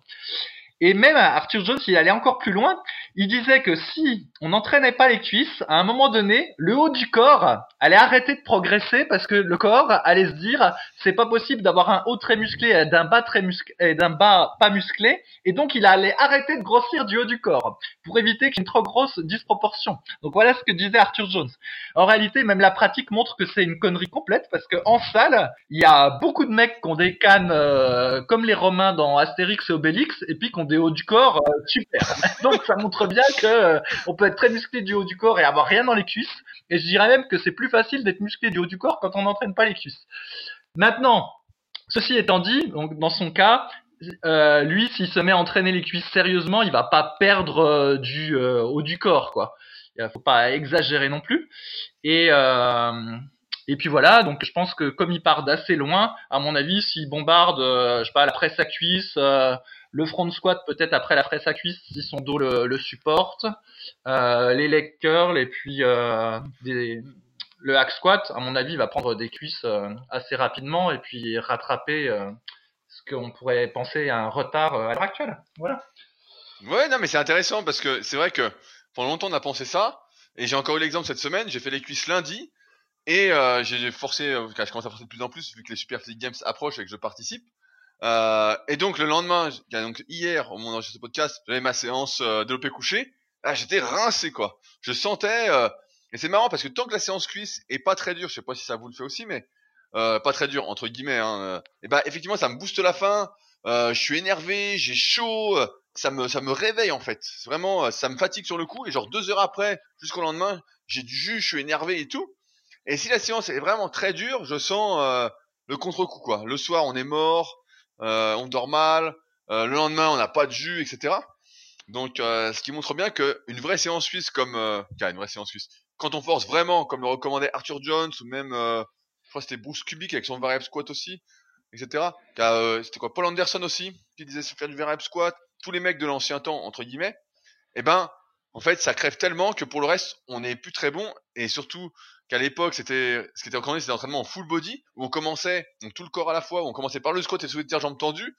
Et même Arthur Jones, il allait encore plus loin. Il disait que si on n'entraînait pas les cuisses, à un moment donné, le haut du corps allait arrêter de progresser parce que le corps allait se dire c'est pas possible d'avoir un haut très musclé et d'un bas très musclé et d'un bas pas musclé et donc il allait arrêter de grossir du haut du corps pour éviter qu'il y ait une trop grosse disproportion. Donc voilà ce que disait Arthur Jones. En réalité, même la pratique montre que c'est une connerie complète parce que en salle, il y a beaucoup de mecs qui ont des cannes euh, comme les Romains dans Astérix et Obélix et puis qui ont des hauts du corps euh, super. Donc ça montre bien que euh, on peut être très musclé du haut du corps et avoir rien dans les cuisses. Et je dirais même que c'est plus facile d'être musclé du haut du corps quand on n'entraîne pas les cuisses. Maintenant, ceci étant dit, donc dans son cas, euh, lui, s'il se met à entraîner les cuisses sérieusement, il va pas perdre euh, du haut du corps, quoi. Il faut pas exagérer non plus. Et Et puis voilà, donc je pense que comme il part d'assez loin, à mon avis, s'il bombarde, je sais la presse à cuisse, le front squat peut-être après la presse à cuisse si son dos le, supporte, euh, les leg curls et puis euh, le hack squat, à mon avis, va prendre des cuisses assez rapidement et puis rattraper ce qu'on pourrait penser à un retard à l'heure actuelle. Voilà. Ouais, non, mais c'est intéressant parce que c'est vrai que pendant longtemps on a pensé ça. Et j'ai encore eu l'exemple cette semaine, j'ai fait les cuisses lundi, et euh, j'ai forcé, euh, je commence à forcer de plus en plus vu que les Super Physique Games approchent et que je participe. Euh, et donc le lendemain, donc hier, au moment où ce podcast, j'avais ma séance euh, développé couché. Ah, j'étais rincé quoi. Je sentais, euh, et c'est marrant parce que tant que la séance cuisse est pas très dure, je sais pas si ça vous le fait aussi, mais euh, pas très dur entre guillemets. Hein, et bah effectivement, ça me booste la faim. je suis énervé, j'ai chaud. Ça me ça me réveille en fait. Vraiment, ça me fatigue sur le coup. Et genre deux heures après, jusqu'au lendemain, j'ai du jus, je suis énervé et tout. Et si la séance est vraiment très dure, je sens euh, le contre-coup quoi. Le soir, on est mort, euh, on dort mal, euh, le lendemain, on n'a pas de jus, etc. Donc, ce qui montre bien que une vraie séance suisse comme, euh, une vraie séance suisse, quand on force vraiment, comme le recommandait Arthur Jones ou même, je crois c'était Bruce Kubik avec son variable squat aussi, etc. c'était quoi, Paul Anderson aussi qui disait faire du variable squat. Tous les mecs de l'ancien temps entre guillemets. Eh ben, en fait, ça crève tellement que pour le reste, on n'est plus très bon. Et surtout qu'à l'époque, c'était ce qui était recommandé, c'était l'entraînement en full body, où on commençait donc tout le corps à la fois, où on commençait par le squat et soulevé de terre jambes tendues,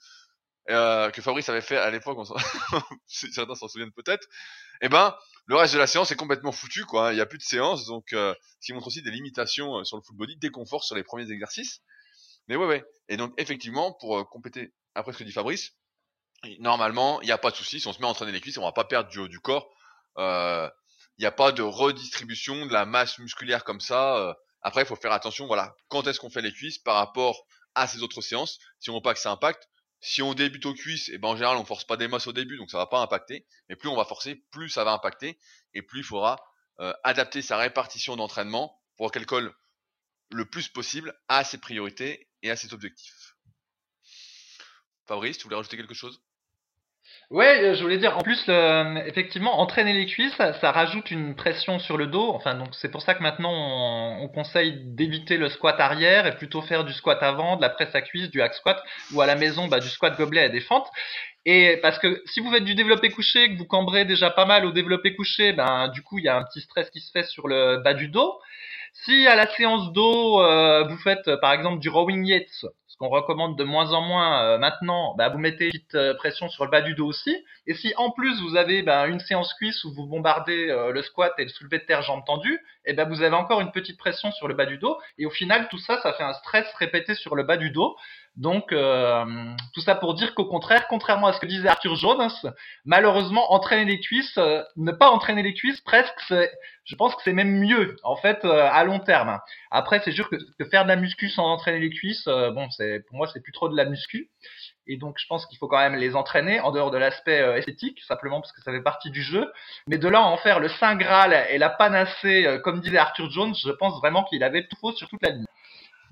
euh, que Fabrice avait fait à l'époque, certains s'en souviennent peut-être. Et eh ben, le reste de la séance est complètement foutu, quoi. Il n'y a plus de séance, donc euh, ce qui montre aussi des limitations euh, sur le full body, déconfort sur les premiers exercices. Mais ouais, ouais. Et donc effectivement, pour compléter après ce que dit Fabrice, normalement, il n'y a pas de souci. Si on se met à entraîner les cuisses, on va pas perdre du haut du corps il n'y a pas de redistribution de la masse musculaire comme ça. Euh. après, il faut faire attention, voilà, quand est-ce qu'on fait les cuisses par rapport à ces autres séances, si on veut pas que ça impacte. Si on débute aux cuisses, et eh ben en général on force pas des masses au début, donc ça va pas impacter. Mais plus on va forcer, plus ça va impacter, et plus il faudra euh, adapter sa répartition d'entraînement pour qu'elle colle le plus possible à ses priorités et à ses objectifs. Fabrice, tu voulais rajouter quelque chose? Ouais, euh, je voulais dire, en plus, effectivement, entraîner les cuisses, ça, rajoute une pression sur le dos. Enfin, donc c'est pour ça que maintenant, on, conseille d'éviter le squat arrière et plutôt faire du squat avant, de la presse à cuisse, du hack squat, ou à la maison, bah, du squat gobelet à défente. Et parce que si vous faites du développé couché, que vous cambrez déjà pas mal au développé couché, ben du coup il y a un petit stress qui se fait sur le bas du dos. Si à la séance dos euh, vous faites par exemple du rowing yates, ce qu'on recommande de moins en moins euh, maintenant, bah, vous mettez une petite euh, pression sur le bas du dos aussi. Et si en plus vous avez bah, une séance cuisse où vous bombardez euh, le squat et le soulevé de terre jambes tendues, et eh ben vous avez encore une petite pression sur le bas du dos. Et au final, tout ça, ça fait un stress répété sur le bas du dos. Donc tout ça pour dire qu'au contraire, contrairement à ce que disait Arthur Jones, malheureusement entraîner les cuisses, ne pas entraîner les cuisses, presque, je pense que c'est même mieux en fait à long terme. Après, c'est sûr que, que, faire de la muscu sans entraîner les cuisses, bon, c'est pour moi c'est plus trop de la muscu. Et donc je pense qu'il faut quand même les entraîner en dehors de l'aspect euh, esthétique simplement parce que ça fait partie du jeu. Mais de là en faire le saint graal et la panacée euh, comme disait Arthur Jones je pense vraiment qu'il avait tout faux sur toute la ligne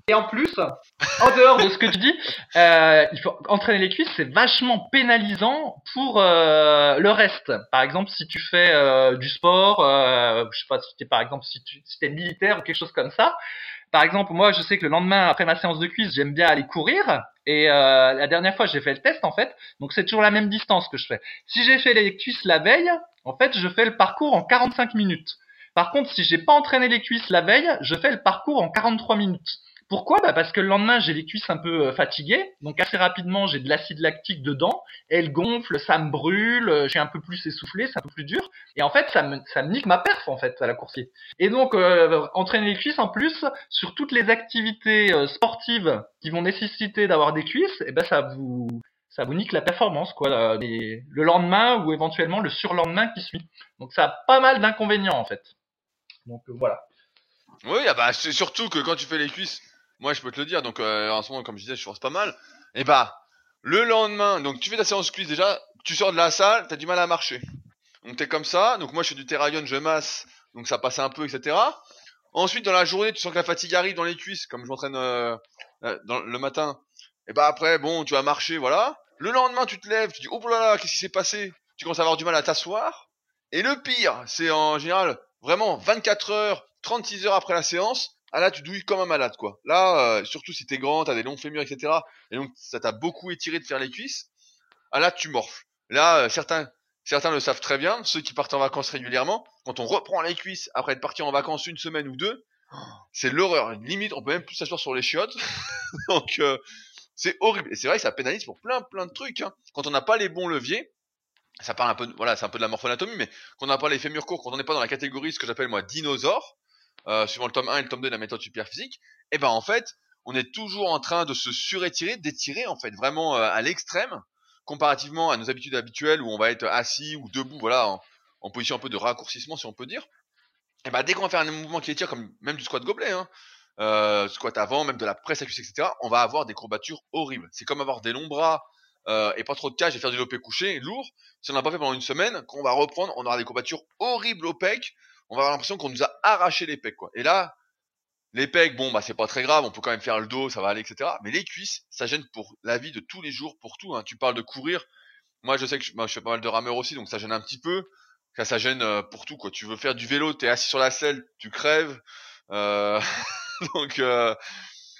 et en plus, en dehors de ce que tu dis, euh, il faut entraîner les cuisses, c'est vachement pénalisant pour le reste. Par exemple, si tu fais du sport, je sais pas si tu par exemple si tu si es militaire ou quelque chose comme ça, par exemple, moi, je sais que le lendemain, après ma séance de cuisse, j'aime bien aller courir. Et euh, la dernière fois, j'ai fait le test, en fait. Donc, c'est toujours la même distance que je fais. Si j'ai fait les cuisses la veille, en fait, je fais le parcours en 45 minutes. Par contre, si j'ai pas entraîné les cuisses la veille, je fais le parcours en 43 minutes. Pourquoi? Bah Parce que le lendemain, j'ai les cuisses un peu euh, fatiguées, donc assez rapidement, j'ai de l'acide lactique dedans, elle gonfle, ça me brûle, euh, j'ai un peu plus essoufflé, c'est un peu plus dur, et en fait, ça me, ça nique ma perf, en fait, à la coursier. Et donc, euh, entraîner les cuisses, en plus, sur toutes les activités sportives qui vont nécessiter d'avoir des cuisses, et eh ben ça vous ça vous nique la performance, quoi, le lendemain ou éventuellement le surlendemain qui suit. Donc ça a pas mal d'inconvénients, en fait. Donc voilà. Oui, ah bah c'est surtout que quand tu fais les cuisses, moi, je peux te le dire. Donc, euh, en ce moment, comme je disais, je force pas mal. Et bah, le lendemain, donc tu fais ta séance cuisse déjà, tu sors de la salle, t'as du mal à marcher. Donc t'es comme ça. Donc moi, je fais du terraillon, je masse, donc ça passe un peu, etc. Ensuite, dans la journée, tu sens que la fatigue arrive dans les cuisses, comme je m'entraîne euh, euh, le matin. Et bah après, bon, tu vas marcher, voilà. Le lendemain, tu te lèves, tu dis, oh là là, qu'est-ce qui s'est passé? Tu commences à avoir du mal à t'asseoir. Et le pire, c'est en général vraiment 24 heures, 36 heures après la séance, ah là, tu douilles comme un malade, quoi. Là, euh, surtout si t'es grand, t'as des longs fémurs, etc. Et donc, ça t'a beaucoup étiré de faire les cuisses. Ah là, tu morfles. Là, euh, certains, certains le savent très bien. Ceux qui partent en vacances régulièrement, quand on reprend les cuisses après être parti en vacances une semaine ou deux, c'est l'horreur. Limite, on peut même plus s'asseoir sur les chiottes. donc, euh, c'est horrible. Et c'est vrai que ça pénalise pour plein, plein de trucs. Hein. Quand on n'a pas les bons leviers, ça parle un peu, de, voilà, c'est un peu de la morphonatomie, mais quand on n'a pas les fémurs courts, quand on n'est pas dans la catégorie ce que j'appelle moi dinosaure, euh, suivant le tome 1 et le tome 2 de la méthode super physique, et eh ben en fait, on est toujours en train de se surétirer, d'étirer en fait, vraiment euh, à l'extrême, comparativement à nos habitudes habituelles où on va être assis ou debout, voilà, en, position un peu de raccourcissement si on peut dire. Et ben dès qu'on va faire un mouvement qui étire, comme même du squat gobelet, hein, euh, squat avant, même de la presse à cuisse, etc., on va avoir des courbatures horribles. C'est comme avoir des longs bras et pas trop de cage et faire du lopé couché, lourd. Si on n'a pas fait pendant une semaine, quand on va reprendre, on aura des courbatures horribles au pec. On va avoir l'impression qu'on nous a arraché les pecs, quoi. Et là, les pecs, bon, bah c'est pas très grave, on peut quand même faire le dos, ça va aller, etc. Mais les cuisses, ça gêne pour la vie de tous les jours, pour tout. Hein. Tu parles de courir. Moi, je sais que je, fais pas mal de rameur aussi, donc ça gêne un petit peu. Ça, ça gêne euh, pour tout, quoi. Tu veux faire du vélo, t'es assis sur la selle, tu crèves. Euh... donc, euh...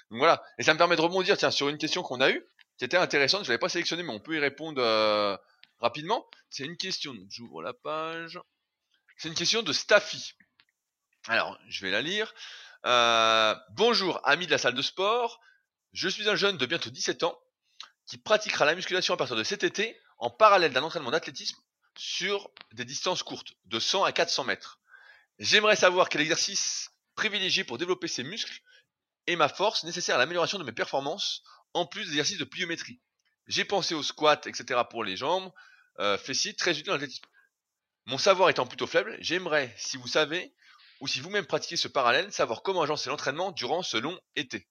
donc, voilà. Et ça me permet de rebondir, tiens, sur une question qu'on a eue qui était intéressante. Je l'avais pas sélectionné, mais on peut y répondre rapidement. C'est une question. J'ouvre la page. C'est une question de Staffy. Alors, je vais la lire. Euh, bonjour, ami de la salle de sport. Je suis un jeune de bientôt 17 ans qui pratiquera la musculation à partir de cet été en parallèle d'un entraînement d'athlétisme sur des distances courtes, de 100 à 400 mètres. J'aimerais savoir quel exercice privilégier pour développer ses muscles et ma force nécessaire à l'amélioration de mes performances en plus d'exercices de pliométrie. J'ai pensé au squat, etc. pour les jambes, euh, fessiers, très utile en athlétisme. Mon savoir étant plutôt faible, j'aimerais, si vous savez, ou si vous-même pratiquez ce parallèle, savoir comment agencer l'entraînement durant ce long été.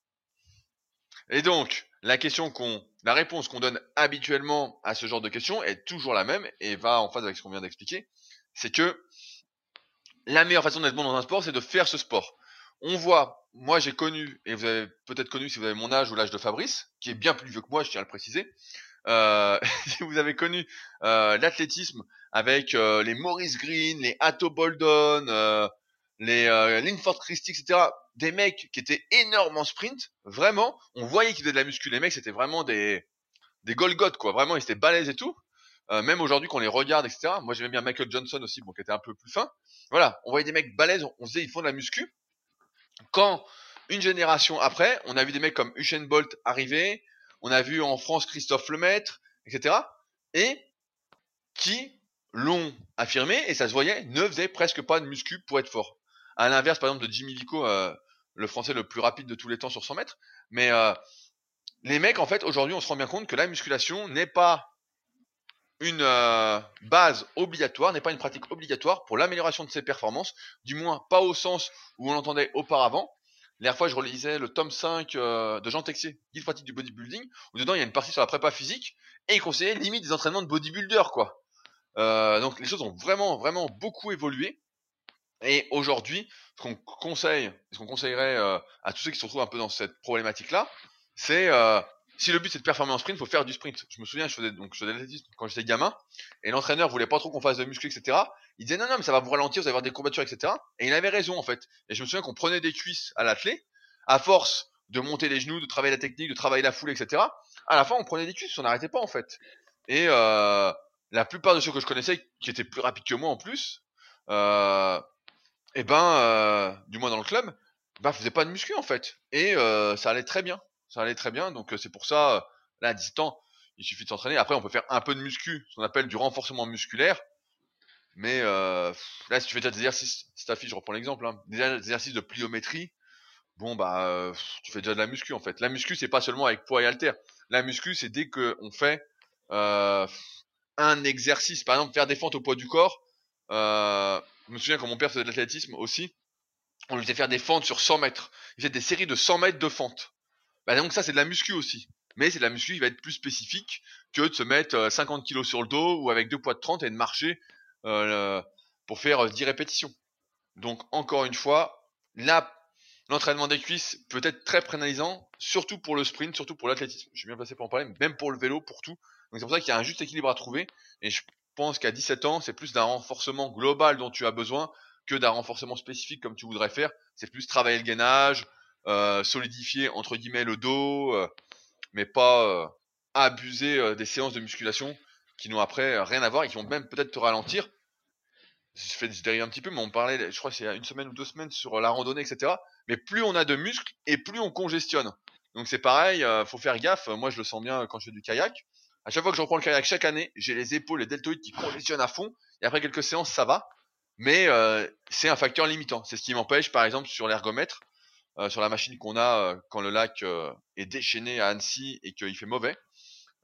Et donc, la question qu'on, la réponse qu'on donne habituellement à ce genre de questions est toujours la même et va en phase avec ce qu'on vient d'expliquer. C'est que la meilleure façon d'être bon dans un sport, c'est de faire ce sport. On voit moi j'ai connu, et vous avez peut-être connu si vous avez mon âge ou l'âge de Fabrice, qui est bien plus vieux que moi, je tiens à le préciser. Euh, si vous avez connu euh, l'athlétisme avec euh, les Maurice Green, les Atto Boldon, euh, les euh, Linford Christie, etc. Des mecs qui étaient énormes en sprint, vraiment, on voyait qu'ils faisaient de la muscu. Les mecs, c'était vraiment des des Golgoth, quoi. Vraiment, ils étaient balèzes et tout. même aujourd'hui, qu'on les regarde, etc. Moi, j'aimais bien Michael Johnson aussi, bon, qui était un peu plus fin. Voilà, on voyait des mecs balèzes, on, on se disait, ils font de la muscu. Quand une génération après, on a vu des mecs comme Usain Bolt arriver, on a vu en France Christophe Lemaître, etc. Et qui l'ont affirmé, et ça se voyait, ne faisaient presque pas de muscu pour être fort. À l'inverse, par exemple, de Jimmy Lico, euh, le français le plus rapide de tous les temps sur 100 mètres. Mais euh, les mecs, en fait, aujourd'hui, on se rend bien compte que la musculation n'est pas une euh, base obligatoire, n'est pas une pratique obligatoire pour l'amélioration de ses performances, du moins pas au sens où on l'entendait auparavant. La fois, je relisais le tome 5 euh, de Jean Texier, Guide pratique du bodybuilding, où dedans il y a une partie sur la prépa physique, et il conseillait limite des entraînements de bodybuilder, quoi. Euh, donc les choses ont vraiment, vraiment beaucoup évolué. Et aujourd'hui, ce qu'on conseille, ce qu'on conseillerait à tous ceux qui se retrouvent un peu dans cette problématique-là, c'est si le but c'est de performer en sprint, il faut faire du sprint. Je me souviens, je faisais donc je faisais quand j'étais gamin, et l'entraîneur voulait pas trop qu'on fasse de muscu, etc. Il disait non non mais ça va vous ralentir, vous allez avoir des courbatures, etc. Et il avait raison en fait. Et je me souviens qu'on prenait des cuisses à l'athlète, à force de monter les genoux, de travailler la technique, de travailler la foule, etc. À la fin, on prenait des cuisses, on n'arrêtait pas en fait. Et euh, la plupart de ceux que je connaissais, qui étaient plus rapides que moi en plus, euh, et eh ben, euh, du moins dans le club, ben faisaient pas de muscu en fait. Et euh, ça allait très bien ça allait très bien. Donc euh, c'est pour ça, là à 17 ans, il suffit de s'entraîner. Après, on peut faire un peu de muscu, ce qu'on appelle du renforcement musculaire. Mais euh, là, si tu fais déjà des exercices, si je reprends l'exemple, hein, des exercices de pliométrie, bon bah tu fais déjà de la muscu en fait. La muscu c'est pas seulement avec poids et haltère. La muscu c'est dès que on fait un exercice, par exemple faire des fentes au poids du corps. Euh, je me souviens quand mon père faisait de l'athlétisme aussi, on lui faisait faire des fentes sur 100 mètres. Il faisait des séries de 100 mètres de fentes. Bah donc ça c'est de la muscu aussi. Mais c'est de la muscu qui va être plus spécifique que de se mettre 50 euh, kilos sur le dos ou avec deux poids de 30 et de marcher euh, pour faire 10 euh, répétitions. Donc encore une fois, là, l'entraînement des cuisses peut être très pénalisant, surtout pour le sprint, surtout pour l'athlétisme. Je suis bien placé pour en parler, même pour le vélo, pour tout. Donc c'est pour ça qu'il y a un juste équilibre à trouver. Et je pense qu'à 17 ans, c'est plus d'un renforcement global dont tu as besoin que d'un renforcement spécifique comme tu voudrais faire. C'est plus travailler le gainage, euh, solidifier entre guillemets le dos, euh, mais pas euh, abuser des séances de musculation qui n'ont après rien à voir et qui vont même peut-être te ralentir. Je fais dérive un petit peu, mais on parlait, je crois, c'est une semaine ou deux semaines sur la randonnée, etc. Mais plus on a de muscles et plus on congestionne. Donc c'est pareil, faut faire gaffe. Moi, je le sens bien quand je fais du kayak. À chaque fois que je reprends le kayak chaque année, j'ai les épaules, les deltoïdes qui congestionnent à fond. Et après quelques séances, ça va. Mais euh, c'est un facteur limitant. C'est ce qui m'empêche, par exemple, sur l'ergomètre, euh, sur la machine qu'on a euh, quand le lac est déchaîné à Annecy et qu'il fait mauvais.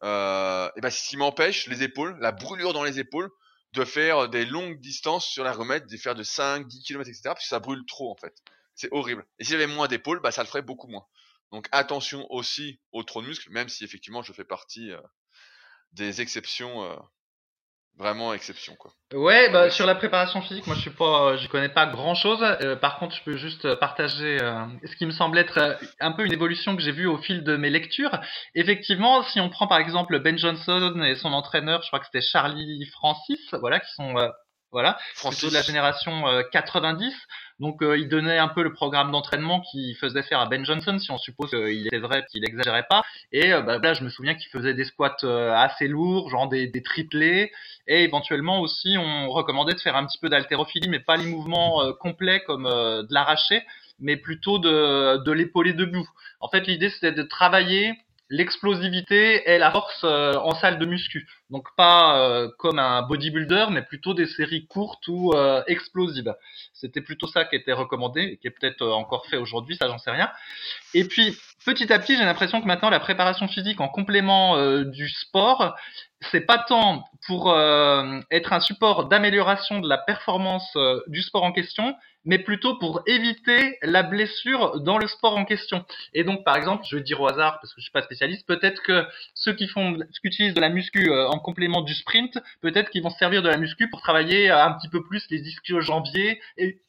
et ben, ce qui m'empêche les épaules, la brûlure dans les épaules, de faire des longues distances sur l'ergomètre, de faire de 5, 10 km, etc. Parce que ça brûle trop en fait. C'est horrible. Et si j'avais moins d'épaules, bah ça le ferait beaucoup moins. Donc attention aussi au trop de muscles, même si effectivement je fais partie des exceptions vraiment exception quoi. Ouais, bah sur la préparation physique, moi je suis pas, je connais pas grand chose. Euh, par contre, je peux juste partager euh, ce qui me semble être euh, un peu une évolution que j'ai vue au fil de mes lectures. Effectivement, si on prend par exemple Ben Johnson et son entraîneur, je crois que c'était Charlie Francis, voilà, qui sont voilà, Francis. plutôt de la génération 90. Donc euh, il donnait un peu le programme d'entraînement qu'il faisait faire à Ben Johnson, si on suppose qu'il était vrai qu'il exagérait pas. Et euh, bah, là, je me souviens qu'il faisait des squats euh, assez lourds, genre des, des, triplés. Et éventuellement aussi, on recommandait de faire un petit peu d'haltérophilie, mais pas les mouvements complets comme de l'arraché, mais plutôt de, de l'épauler debout. En fait, l'idée c'était de travailler l'explosivité et la force euh, en salle de muscu. Donc pas euh, comme un bodybuilder, mais plutôt des séries courtes ou euh, explosives. C'était plutôt ça qui était recommandé, et qui est peut-être encore fait aujourd'hui, ça j'en sais rien. Et puis petit à petit, j'ai l'impression que maintenant la préparation physique en complément du sport, c'est pas tant pour être un support d'amélioration de la performance du sport en question, mais plutôt pour éviter la blessure dans le sport en question. Et donc, par exemple, je vais dire au hasard, parce que je suis pas spécialiste, peut-être que ceux qui font, qui utilisent de la muscu euh, en complément du sprint, peut-être qu'ils vont se servir de la muscu pour travailler euh, un petit peu plus les ischio-jambiers et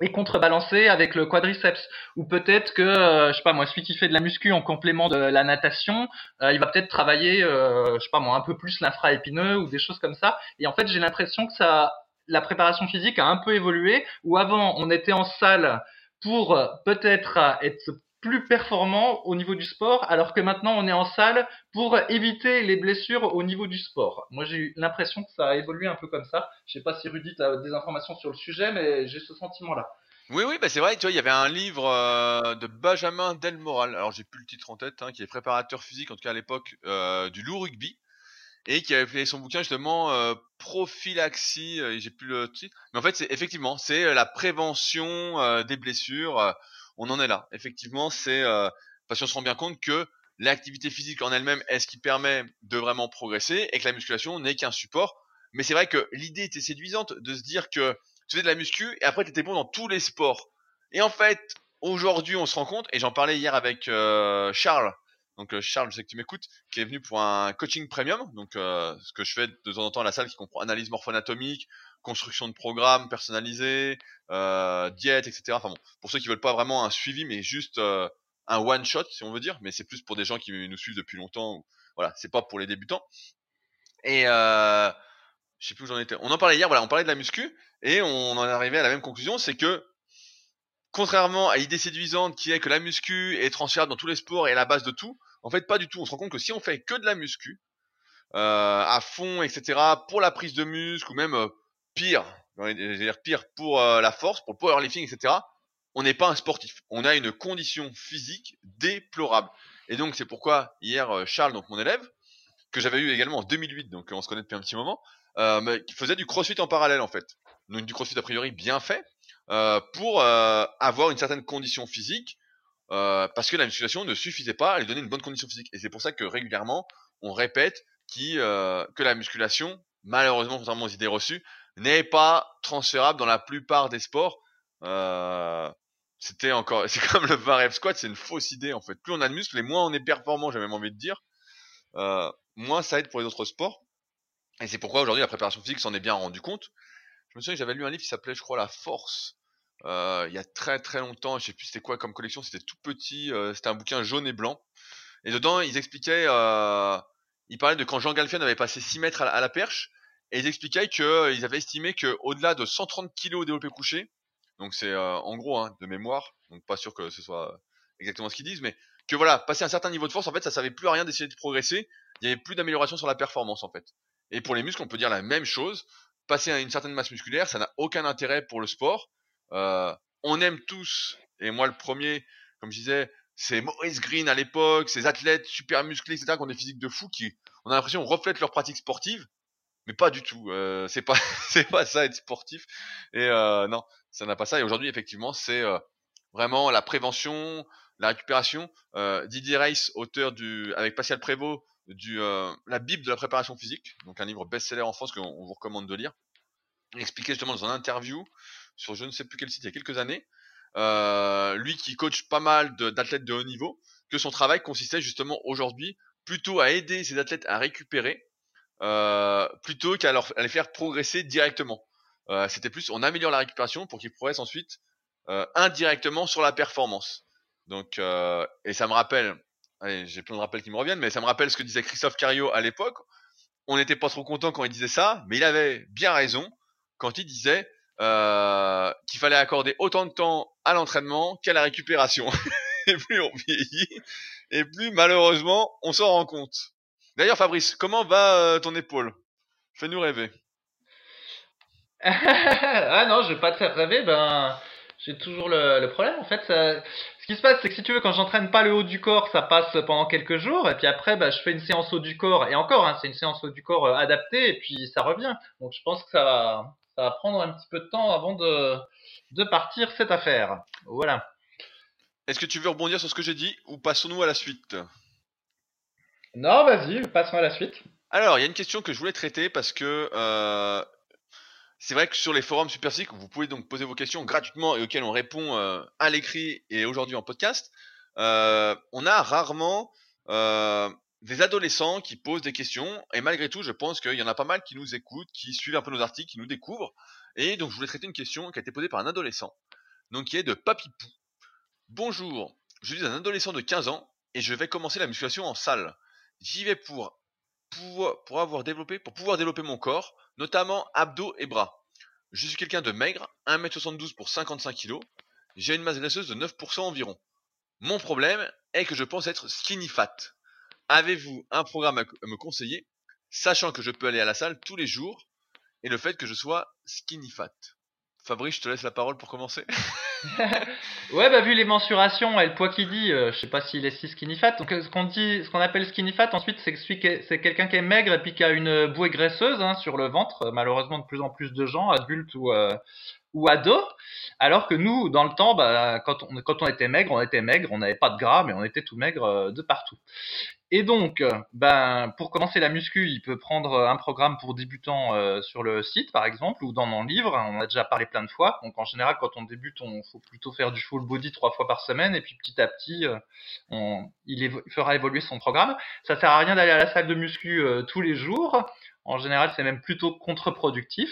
et contrebalancer avec le quadriceps. Ou peut-être que euh, je sais pas moi celui qui fait de la muscu en complément de la natation il va peut-être travailler je sais pas moi un peu plus l'infra-épineux ou des choses comme ça. Et en fait j'ai l'impression que ça la préparation physique a un peu évolué, où avant on était en salle pour euh, peut-être euh, être plus performant au niveau du sport, alors que maintenant on est en salle pour éviter les blessures au niveau du sport. Moi j'ai eu l'impression que ça a évolué un peu comme ça. Je sais pas si Rudy a des informations sur le sujet, mais j'ai ce sentiment-là. Oui, oui, bah c'est vrai, tu vois, il y avait un livre euh, de Benjamin Delmoral, alors j'ai plus le titre en tête, hein, qui est préparateur physique, en tout cas à l'époque, du loup rugby et qui avait fait son bouquin justement euh, prophylaxie, euh, j'ai plus le titre, mais en fait c'est effectivement c'est euh, la prévention euh, des blessures, on en est là. Effectivement, c'est parce qu'on se rend bien compte que l'activité physique en elle-même est ce qui permet de vraiment progresser et que la musculation n'est qu'un support. Mais c'est vrai que l'idée était séduisante de se dire que tu faisais de la muscu et après tu étais bon dans tous les sports. Et en fait, aujourd'hui, on se rend compte, et j'en parlais hier avec Charles, donc euh, Charles, je sais que tu m'écoutes, qui est venu pour un coaching premium, donc euh, ce que je fais de temps en temps à la salle qui comprend analyse morpho-anatomique, construction de programmes personnalisés, euh, diète, etc. Enfin bon, pour ceux qui veulent pas vraiment un suivi, mais juste euh, un one shot, si on veut dire, mais c'est plus pour des gens qui nous suivent depuis longtemps. voilà, c'est pas pour les débutants. Et euh, je sais plus où j'en étais. On en parlait hier, voilà, on parlait de la muscu et on en est arrivé à la même conclusion, c'est que contrairement à l'idée séduisante qui est que la muscu est transférable dans tous les sports et à la base de tout, en fait, pas du tout. On se rend compte que si on fait que de la muscu, euh, à fond, etc., pour la prise de muscle, ou même euh, pire, dire pire pour euh, la force, pour le powerlifting, etc., on n'est pas un sportif. On a une condition physique déplorable. Et donc, c'est pourquoi hier, euh, Charles, donc mon élève, que j'avais eu également en 2008, donc on se connaît depuis un petit moment, qui faisait du crossfit en parallèle, en fait. Donc, du crossfit a priori bien fait, pour avoir une certaine condition physique, euh, parce que la musculation ne suffisait pas à lui donner une bonne condition physique. Et c'est pour ça que régulièrement, on répète euh, que la musculation, malheureusement, contrairement aux idées reçues, n'est pas transférable dans la plupart des sports. Euh, c'était encore, c'est comme le bar squat, c'est une fausse idée en fait. Plus on a de muscles, et moins on est performant, j'ai même envie de dire. Euh, moins ça aide pour les autres sports. Et c'est pourquoi aujourd'hui la préparation physique s'en est bien rendu compte. Je me souviens que j'avais lu un livre qui s'appelait, je crois, La Force euh, il y a très très longtemps, je sais plus c'était quoi comme collection, c'était tout petit, euh, c'était un bouquin jaune et blanc. Et dedans, ils expliquaient, euh, ils parlaient de quand Jean Galfian avait passé 6 mètres à la, perche, et ils expliquaient qu'ils avaient estimé que au-delà de 130 kg développé couché, donc c'est en gros hein, de mémoire, donc pas sûr que ce soit exactement ce qu'ils disent, mais que voilà, passer un certain niveau de force, en fait, ça servait plus à rien d'essayer de progresser. Il y avait plus d'amélioration sur la performance, en fait. Et pour les muscles, on peut dire la même chose. Passer à une certaine masse musculaire, ça n'a aucun intérêt pour le sport. Euh, on aime tous, et moi le premier, comme je disais, c'est Maurice Green à l'époque, ces athlètes super musclés, etc., qui ont des physiques de fou, qui, on a l'impression, reflètent leur pratique sportive, mais pas du tout. Euh, c'est pas, c'est pas ça être sportif. Et euh, non, ça n'a pas ça. Et aujourd'hui, effectivement, c'est euh, vraiment la prévention, la récupération. Euh, Didier Reiss, auteur du, avec Pascal Prévost, du euh, la Bible de la préparation physique, donc un livre best-seller en France qu'on vous recommande de lire. Expliquait justement dans une interview sur je ne sais plus quel site il y a quelques années, euh, lui qui coach pas mal d'athlètes de, haut niveau, que son travail consistait justement aujourd'hui plutôt à aider ces athlètes à récupérer euh, plutôt qu'à, leur, les faire progresser directement. Euh, c'était plus on améliore la récupération pour qu'ils progressent ensuite euh, indirectement sur la performance. Donc, euh, et ça me rappelle, j'ai plein de rappels qui me reviennent, mais ça me rappelle ce que disait Christophe Cario à l'époque. On n'était pas trop content quand il disait ça, mais il avait bien raison quand il disait euh, qu'il fallait accorder autant de temps à l'entraînement qu'à la récupération. et plus on vieillit, et plus malheureusement on s'en rend compte. D'ailleurs, Fabrice, comment va euh, ton épaule? Fais-nous rêver. ah non, je vais pas te faire rêver. Ben, j'ai toujours le, le, problème. En fait, ça, ce qui se passe, c'est que si tu veux, quand j'entraîne pas le haut du corps, ça passe pendant quelques jours, et puis après, bah, je fais une séance haut du corps, et encore, hein, c'est une séance haut du corps euh, adaptée, et puis ça revient. Donc je pense que ça va, ça va prendre un petit peu de temps avant de, de partir cette affaire. Voilà. Est-ce que tu veux rebondir sur ce que j'ai dit, ou passons-nous à la suite? Non, vas-y, passons à la suite. Alors, il y a une question que je voulais traiter parce que euh, c'est vrai que sur les forums SuperPhysique, vous pouvez donc poser vos questions gratuitement et auxquelles on répond euh, à l'écrit et aujourd'hui en podcast. Euh, on a rarement des adolescents qui posent des questions et malgré tout, je pense qu'il y en a pas mal qui nous écoutent, qui suivent un peu nos articles, qui nous découvrent. Et donc, je voulais traiter une question qui a été posée par un adolescent, donc qui est de Papipou. Bonjour, je suis un adolescent de 15 ans et je vais commencer la musculation en salle. J'y vais pour, pour, pour avoir développé, pour pouvoir développer mon corps notamment abdos et bras. Je suis quelqu'un de maigre, 1m72 pour 55 kg. J'ai une masse graisseuse de 9% environ. Mon problème est que je pense être skinny fat. Avez-vous un programme à me conseiller, sachant que je peux aller à la salle tous les jours et le fait que je sois skinny fat? Fabrice, je te laisse la parole pour commencer. ouais, bah vu les mensurations et le poids qu'il dit, euh, je sais pas s'il est si skinny fat. Donc ce qu'on dit, ce qu'on appelle skinny fat, ensuite c'est c'est quelqu'un qui est maigre et puis qui a une bouée graisseuse hein, sur le ventre. Malheureusement, de plus en plus de gens, adultes ou euh, ou ados. Alors que nous, dans le temps, bah, quand on quand on était maigre, on était maigre, on n'avait pas de gras, mais on était tout maigre euh, de partout. Et donc, ben, pour commencer la muscu, il peut prendre un programme pour débutants euh, sur le site, par exemple, ou dans mon livre. On a déjà parlé plein de fois. Donc, en général, quand on débute, on faut plutôt faire du full body trois fois par semaine, et puis petit à petit, euh, on, il fera évoluer son programme. Ça sert à rien d'aller à la salle de muscu euh, tous les jours. En général, c'est même plutôt contre-productif.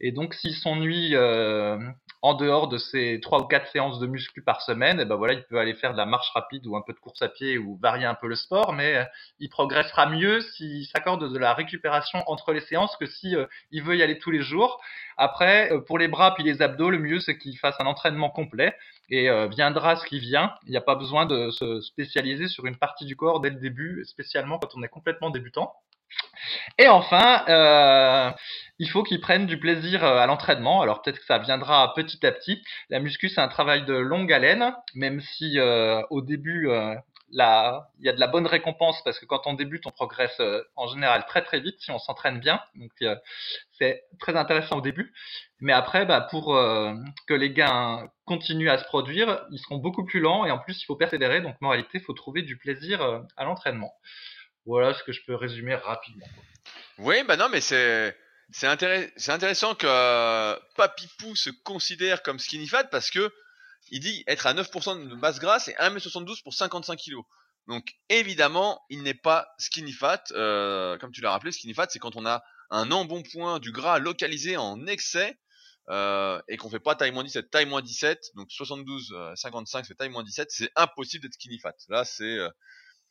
Et donc, s'il s'ennuie euh, en dehors de ces trois ou quatre séances de muscu par semaine, et eh ben voilà, il peut aller faire de la marche rapide ou un peu de course à pied ou varier un peu le sport, mais euh, il progressera mieux s'il s'accorde de la récupération entre les séances que si euh, il veut y aller tous les jours. Après, euh, pour les bras puis les abdos, le mieux c'est qu'il fasse un entraînement complet et viendra ce qui vient. Il n'y a pas besoin de se spécialiser sur une partie du corps dès le début, spécialement quand on est complètement débutant. Et enfin, euh, il faut qu'ils prennent du plaisir euh, à l'entraînement. Alors peut-être que ça viendra petit à petit. La muscu, c'est un travail de longue haleine, même si euh, au début, il y a de la bonne récompense parce que quand on débute, on progresse en général très très vite si on s'entraîne bien. Donc c'est très intéressant au début. Mais après, bah, pour que les gains continuent à se produire, ils seront beaucoup plus lents et en plus, il faut persévérer. Donc moralité, il faut trouver du plaisir à l'entraînement. Voilà ce que je peux résumer rapidement. Oui, bah non, mais c'est c'est intéressant que euh, Papipou se considère comme skinny fat parce que il dit être à 9% de masse grasse et 1m72 pour 55 kg. Donc évidemment, il n'est pas skinny fat. Euh, comme tu l'as rappelé, skinny fat, c'est quand on a un embonpoint du gras localisé en excès euh, et qu'on fait pas taille moins 17, taille moins 17. Donc 72, 55 c'est taille moins 17. C'est impossible d'être skinny fat. Là, c'est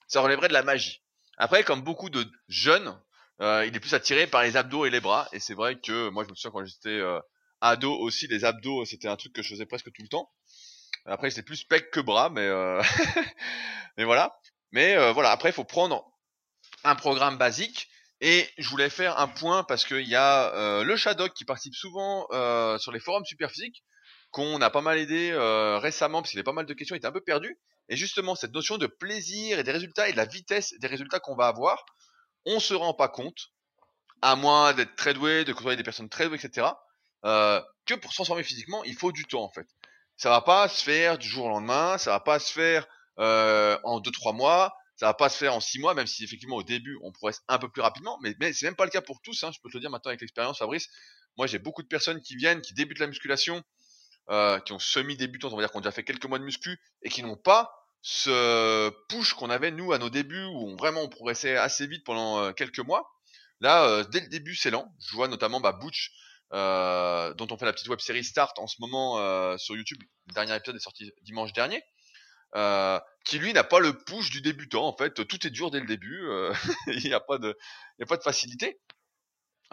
ça relèverait de la magie. Après, comme beaucoup de jeunes, euh, il est plus attiré par les abdos et les bras. Et c'est vrai que moi, je me souviens quand j'étais euh, ado aussi, les abdos, c'était un truc que je faisais presque tout le temps. Après, c'était plus pec que bras, mais euh, mais voilà. Mais voilà, après, il faut prendre un programme basique. Et je voulais faire un point parce qu'il y a le Shadok qui participe souvent sur les forums super physiques qu'on a pas mal aidé récemment parce qu'il avait pas mal de questions, il était un peu perdu. Et justement, cette notion de plaisir et des résultats et de la vitesse des résultats qu'on va avoir, on se rend pas compte, à moins d'être très doué, de côtoyer des personnes très douées, etc., euh, que pour se transformer physiquement, il faut du temps en fait. Ça va pas se faire du jour au lendemain, ça va pas se faire euh, en 2-3 mois, ça va pas se faire en 6 mois, même si effectivement au début on progresse un peu plus rapidement, mais, mais c'est même pas le cas pour tous, hein, je peux te le dire maintenant avec l'expérience Fabrice. Moi j'ai beaucoup de personnes qui viennent, qui débutent la musculation, euh, qui ont semi-débutantes, on va dire, qui ont déjà fait quelques mois de muscu et qui n'ont pas ce push qu'on avait nous à nos débuts où on, vraiment on progressait assez vite pendant euh, quelques mois. Là, euh, dès le début, c'est lent. Je vois notamment bah, Butch, euh, dont on fait la petite web série Start en ce moment sur YouTube. Le dernier épisode est sorti dimanche dernier. qui lui n'a pas le push du débutant en fait tout est dur dès le début il n'y a pas de il y a pas de facilité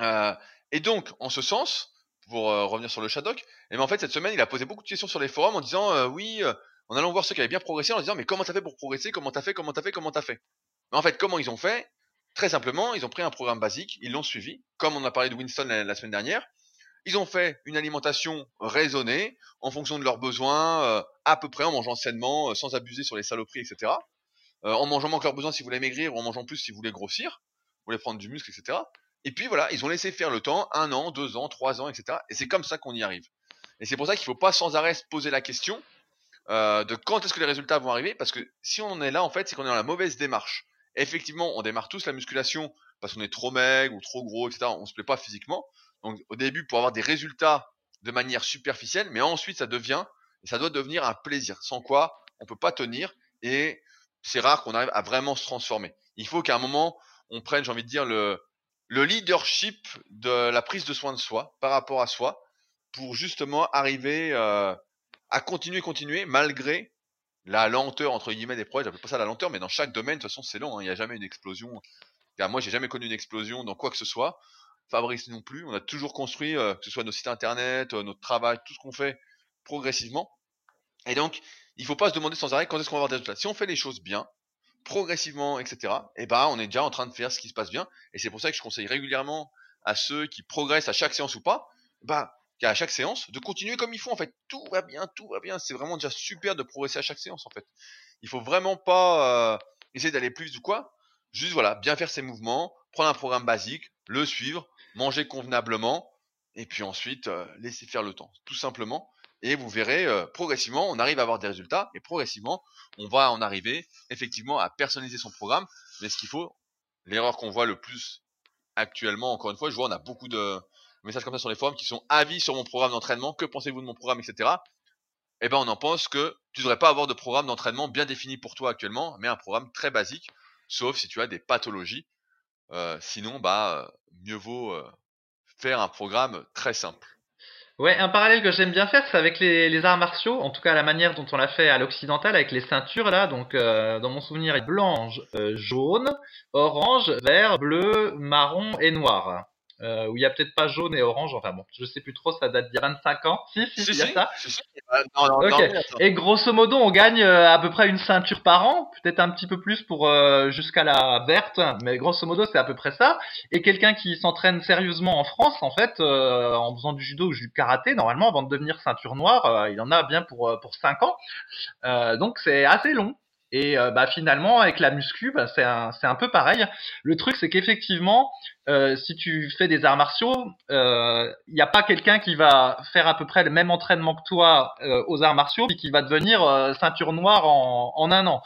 et donc en ce sens pour revenir sur le Shadok et ben, en fait cette semaine il a posé beaucoup de questions sur les forums en disant oui en allant voir ceux qui avaient bien progressé en disant mais comment t'as fait pour progresser Comment t'as fait Comment t'as fait Comment t'as fait? En fait, comment ils ont fait? Très simplement, ils ont pris un programme basique, ils l'ont suivi, comme on a parlé de Winston la, semaine dernière. Ils ont fait une alimentation raisonnée en fonction de leurs besoins, euh, à peu près en mangeant sainement, euh, sans abuser sur les saloperies, etc. Euh, en mangeant moins que leurs besoins si vous voulez maigrir, ou en mangeant plus si vous voulez grossir, vous voulez prendre du muscle, etc. Et puis voilà, ils ont laissé faire le temps, un an, deux ans, trois ans, etc. Et c'est comme ça qu'on y arrive. Et c'est pour ça qu'il ne faut pas sans arrêt se poser la question euh, de quand est-ce que les résultats vont arriver, parce que si on en est là, en fait, c'est qu'on est dans la mauvaise démarche. Effectivement, on démarre tous la musculation parce qu'on est trop maigre ou trop gros, etc. On se plaît pas physiquement. Donc, au début, pour avoir des résultats de manière superficielle, mais ensuite, ça devient, ça doit devenir un plaisir. Sans quoi, on peut pas tenir, et c'est rare qu'on arrive à vraiment se transformer. Il faut qu'à un moment, on prenne, j'ai envie de dire, le, le leadership de la prise de soin de soi par rapport à soi, pour justement arriver euh, à continuer, continuer, malgré la lenteur, entre guillemets, des projets. J'appelle pas ça la lenteur, mais dans chaque domaine, de toute façon, c'est lent. Hein. Il n'y a jamais une explosion. Car moi, j'ai jamais connu une explosion dans quoi que ce soit. Fabrice non plus. On a toujours construit, euh, que ce soit nos sites internet, euh, notre travail, tout ce qu'on fait progressivement. Et donc, il faut pas se demander sans arrêt quand est-ce qu'on va avoir des résultats. Si on fait les choses bien, progressivement, etc., et eh ben, on est déjà en train de faire ce qui se passe bien. Et c'est pour ça que je conseille régulièrement à ceux qui progressent à chaque séance ou pas, bah, à chaque séance, de continuer comme il faut en fait. Tout va bien, tout va bien. C'est vraiment déjà super de progresser à chaque séance en fait. Il faut vraiment pas euh, essayer d'aller plus ou quoi. Juste voilà, bien faire ses mouvements, prendre un programme basique, le suivre, manger convenablement, et puis ensuite euh, laisser faire le temps, tout simplement. Et vous verrez, euh, progressivement, on arrive à avoir des résultats, et progressivement, on va en arriver effectivement à personnaliser son programme. Mais ce qu'il faut, l'erreur qu'on voit le plus actuellement, encore une fois, je vois, on a beaucoup de, messages comme ça sur les forums qui sont avis sur mon programme d'entraînement, que pensez-vous de mon programme, etc. Eh ben, on en pense que tu ne devrais pas avoir de programme d'entraînement bien défini pour toi actuellement, mais un programme très basique, sauf si tu as des pathologies. Euh, sinon, bah, mieux vaut euh, faire un programme très simple. Ouais, un parallèle que j'aime bien faire, c'est avec les, arts martiaux, en tout cas la manière dont on l'a fait à l'occidental avec les ceintures là. Donc, euh, dans mon souvenir, blanche, jaune, orange, vert, bleu, marron et noir euh, où il y a peut-être pas jaune et orange. Enfin bon, je sais plus trop, ça date d'il y a 25 ans. Si, si, il y a ça. et grosso modo, on gagne euh, à peu près une ceinture par an, peut-être un petit peu plus pour euh, jusqu'à la verte, mais grosso modo, c'est à peu près ça. Et quelqu'un qui s'entraîne sérieusement en France, en fait, euh, en faisant du judo ou du karaté, normalement, avant de devenir ceinture noire, il en a bien pour pour 5 ans. donc c'est assez long. Et euh, bah, finalement, avec la muscu, bah, c'est un, un, peu pareil. Le truc, c'est qu'effectivement, euh, si tu fais des arts martiaux, il euh, n'y a pas quelqu'un qui va faire à peu près le même entraînement que toi euh, aux arts martiaux, puis qui va devenir ceinture noire en, en, un an.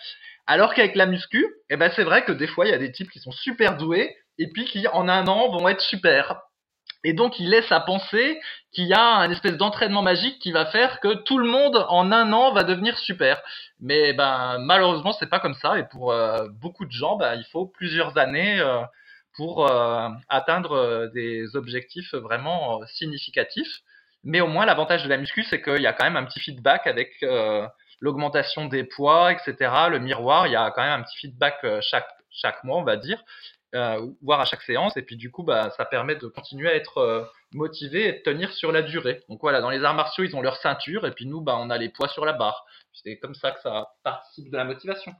Alors qu'avec la muscu, eh ben, c'est vrai que des fois, il y a des types qui sont super doués, et puis qui, en un an, vont être super. Et donc, il laisse à penser qu'il y a un espèce d'entraînement magique qui va faire que tout le monde en un an va devenir super. Mais ben malheureusement, c'est pas comme ça. Et pour euh, beaucoup de gens, ben, il faut plusieurs années euh, pour euh, atteindre des objectifs vraiment significatifs. Mais au moins, l'avantage de la muscu, c'est qu'il y a quand même un petit feedback avec l'augmentation des poids, etc. Le miroir, il y a quand même un petit feedback chaque chaque mois, on va dire. Euh, voire à chaque séance. Et puis du coup, bah, ça permet de continuer à être euh, motivé et de tenir sur la durée. Donc voilà, dans les arts martiaux, ils ont leur ceinture et puis nous, bah, on a les poids sur la barre. C'est comme ça que ça participe de la motivation.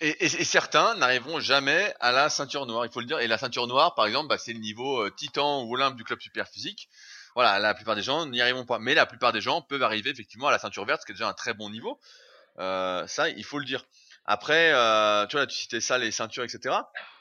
Et, certains n'arriveront jamais à la ceinture noire, il faut le dire. Et la ceinture noire, par exemple, bah, c'est le niveau euh, titan ou olympe du club super physique. Voilà, la plupart des gens n'y arriveront pas. Mais la plupart des gens peuvent arriver effectivement à la ceinture verte, ce qui est déjà un très bon niveau. Ça, il faut le dire. Après, tu vois, tu citais ça, les ceintures, etc.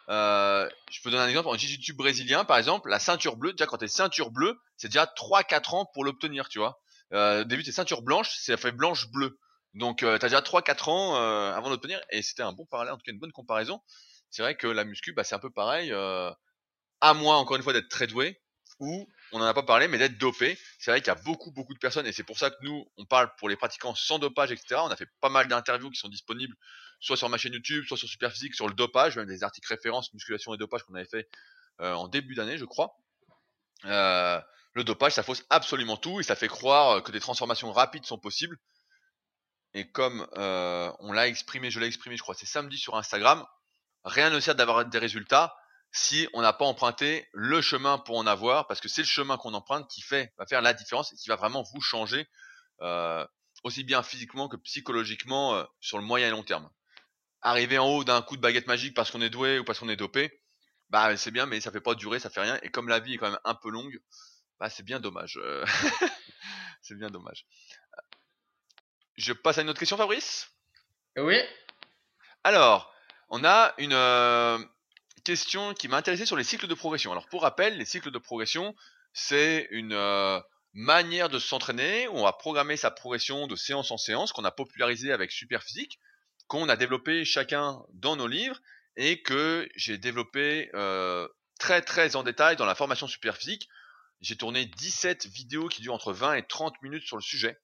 Euh, je peux donner un exemple. En jiu-jitsu brésilien, par exemple, la ceinture bleue, déjà quand t'es ceinture bleue, c'est déjà 3-4 ans pour l'obtenir, tu vois. Euh, début, t'es ceinture blanche, ça fait blanche-bleue. Donc, euh, t'as déjà 3-4 ans euh, avant d'obtenir. Et c'était un bon parallèle, en tout cas une bonne comparaison. C'est vrai que la muscu, bah, c'est un peu pareil. Euh, à moins, encore une fois, d'être très doué, ou on n'en a pas parlé, mais d'être dopé. C'est vrai qu'il y a beaucoup, beaucoup de personnes, et c'est pour ça que nous, on parle pour les pratiquants sans dopage, etc. On a fait pas mal d'interviews qui sont disponibles, soit sur ma chaîne YouTube, soit sur Superphysique, sur le dopage, même des articles références, musculation et dopage qu'on avait fait euh, en début d'année, je crois. Euh, le dopage, ça fausse absolument tout, et ça fait croire que des transformations rapides sont possibles. Et comme euh, on l'a exprimé, je l'ai exprimé, je crois, c'est samedi sur Instagram, rien ne sert d'avoir des résultats si on n'a pas emprunté le chemin pour en avoir, parce que c'est le chemin qu'on emprunte qui fait, va faire la différence et qui va vraiment vous changer, euh, aussi bien physiquement que psychologiquement euh, sur le moyen et long terme. Arriver en haut d'un coup de baguette magique parce qu'on est doué ou parce qu'on est dopé, bah c'est bien, mais ça fait pas durer, ça fait rien. Et comme la vie est quand même un peu longue, bah c'est bien dommage. Euh, c'est bien dommage. Je passe à une autre question, Fabrice? Oui. Alors, on a une question qui m'a intéressé sur les cycles de progression. Alors pour rappel, les cycles de progression, c'est une euh, manière de s'entraîner où on va programmer sa progression de séance en séance qu'on a popularisé avec Superphysique, qu'on a développé chacun dans nos livres et que j'ai développé euh, très très en détail dans la formation Superphysique. J'ai tourné 17 vidéos qui durent entre 20 et 30 minutes sur le sujet.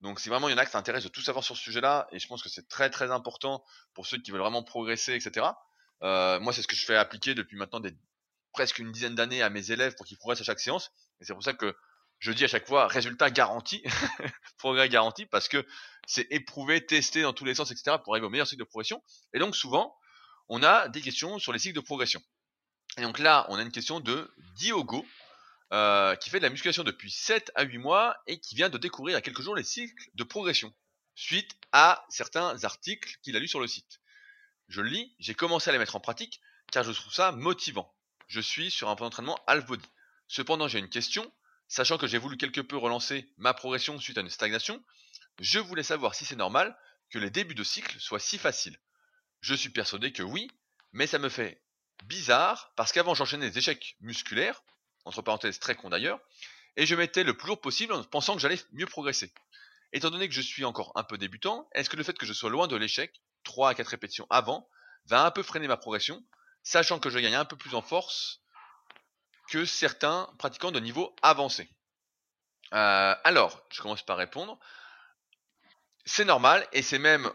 Donc si vraiment il y en a qui s'intéressent de tout savoir sur ce sujet-là, et je pense que c'est très très important pour ceux qui veulent vraiment progresser, etc. Euh, moi, c'est ce que je fais appliquer depuis maintenant des, presque une dizaine d'années à mes élèves pour qu'ils progressent à chaque séance. Et c'est pour ça que je dis à chaque fois résultat garanti, progrès garanti, parce que c'est éprouvé, testé dans tous les sens, etc. pour arriver au meilleur cycle de progression. Et donc souvent, on a des questions sur les cycles de progression. Et donc là, on a une question de Diogo, euh, qui fait de la musculation depuis 7 à 8 mois et qui vient de découvrir il y a quelques jours les cycles de progression, suite à certains articles qu'il a lus sur le site. Je le lis, j'ai commencé à les mettre en pratique car je trouve ça motivant. Je suis sur un point d'entraînement half body. Cependant, j'ai une question. Sachant que j'ai voulu quelque peu relancer ma progression suite à une stagnation, je voulais savoir si c'est normal que les débuts de cycle soient si faciles. Je suis persuadé que oui, mais ça me fait bizarre parce qu'avant j'enchaînais des échecs musculaires, entre parenthèses très con d'ailleurs, et je mettais le plus lourd possible en pensant que j'allais mieux progresser. Étant donné que je suis encore un peu débutant, est-ce que le fait que je sois loin de l'échec 3 à 4 répétitions avant, va un peu freiner ma progression, sachant que je gagne un peu plus en force que certains pratiquants de niveau avancé. Euh, alors, je commence par répondre. C'est normal et c'est même,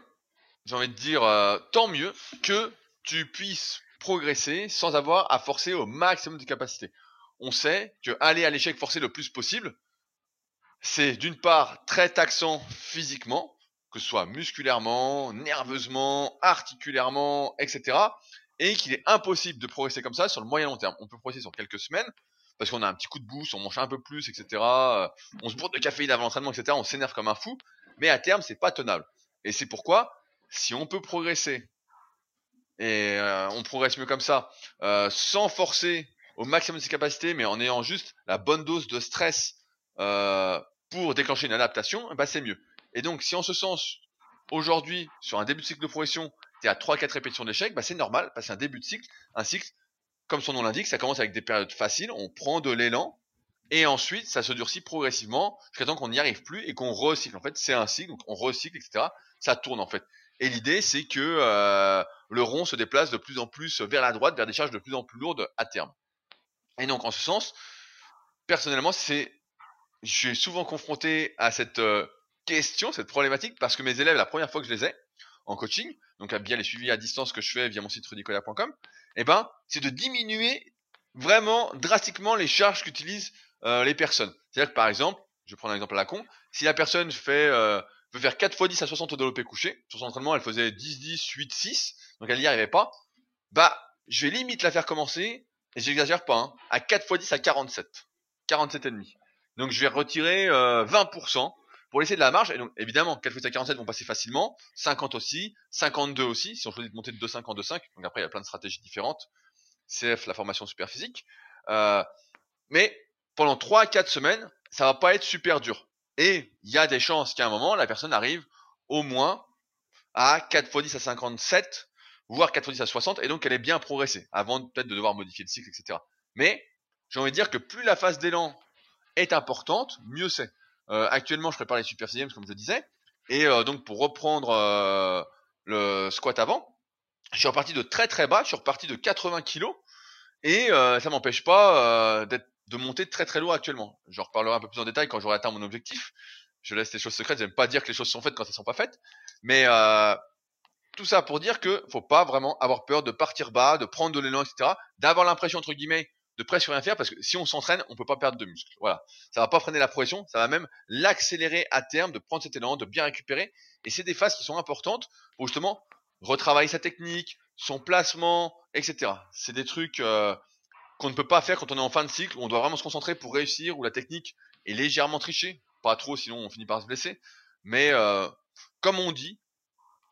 j'ai envie de dire, euh, tant mieux que tu puisses progresser sans avoir à forcer au maximum de capacité. On sait que aller à l'échec forcé le plus possible, c'est d'une part très taxant physiquement, que ce soit musculairement, nerveusement, articulairement, etc. Et qu'il est impossible de progresser comme ça sur le moyen long terme. On peut progresser sur quelques semaines, parce qu'on a un petit coup de boost, on mange un peu plus, etc. Euh, on se bourre de caféine avant l'entraînement, etc. On s'énerve comme un fou, mais à terme, c'est pas tenable. Et c'est pourquoi, si on peut progresser, et euh, on progresse mieux comme ça, euh, sans forcer au maximum de ses capacités, mais en ayant juste la bonne dose de stress pour déclencher une adaptation, bah c'est mieux. Et donc, si en ce sens, aujourd'hui, sur un début de cycle de progression, tu es à 3-4 répétitions d'échec, bah c'est normal, parce que c'est un début de cycle. Un cycle, comme son nom l'indique, ça commence avec des périodes faciles, on prend de l'élan, et ensuite, ça se durcit progressivement jusqu'à temps qu'on n'y arrive plus et qu'on recycle. En fait, c'est un cycle, donc on recycle, etc. Ça tourne en fait. Et l'idée, c'est que euh, le rond se déplace de plus en plus vers la droite, vers des charges de plus en plus lourdes à terme. Et donc, en ce sens, personnellement, c'est, je suis souvent confronté à cette euh, question, cette problématique, parce que mes élèves, la première fois que je les ai en coaching, donc à bien les suivis à distance que je fais via mon site rudicola.com, eh ben, c'est de diminuer vraiment drastiquement les charges qu'utilisent euh, les personnes. C'est-à-dire que par exemple, je vais prendre un exemple à la con, si la personne fait euh, veut faire 4 x 10 à 60 au développé couché, sur son entraînement elle faisait 10, 10, 8, 6, donc elle n'y arrivait pas, bah je vais limite la faire commencer, et j'exagère pas, hein, à 4 x 10 à 47. 47,5. Donc je vais retirer euh, 20% pour laisser de la marge. Et donc évidemment, 4 x 47 vont passer facilement, 50 aussi, 52 aussi, si on choisit de monter de 2,5 en 2,5. Donc après, il y a plein de stratégies différentes. CF, la formation super physique. Euh, mais pendant 3 à 4 semaines, ça va pas être super dur. Et il y a des chances qu'à un moment, la personne arrive au moins à 4 x 10 à 57, voire 4 x 10 à 60, et donc elle est bien progressée, avant peut-être de devoir modifier le cycle, etc. Mais j'ai envie de dire que plus la phase d'élan est importante, mieux c'est. Euh, actuellement, je prépare les Super Games, comme je disais, et euh, donc pour reprendre euh, le squat avant, je suis reparti de très très bas, je suis reparti de 80 kg, et ça m'empêche pas de monter très très lourd actuellement. Je reparlerai un peu plus en détail quand j'aurai atteint mon objectif. Je laisse les choses secrètes, j'aime pas dire que les choses sont faites quand elles sont pas faites, mais tout ça pour dire que faut pas vraiment avoir peur de partir bas, de prendre de l'élan, etc., d'avoir l'impression entre guillemets de presque rien faire parce que si on s'entraîne, on peut pas perdre de muscle. Voilà, ça va pas freiner la progression, ça va même l'accélérer à terme, de prendre cet élan, de bien récupérer. Et c'est des phases qui sont importantes pour justement retravailler sa technique, son placement, etc. C'est des trucs euh, qu'on ne peut pas faire quand on est en fin de cycle, où on doit vraiment se concentrer pour réussir, où la technique est légèrement trichée, pas trop, sinon on finit par se blesser. Mais euh, comme on dit,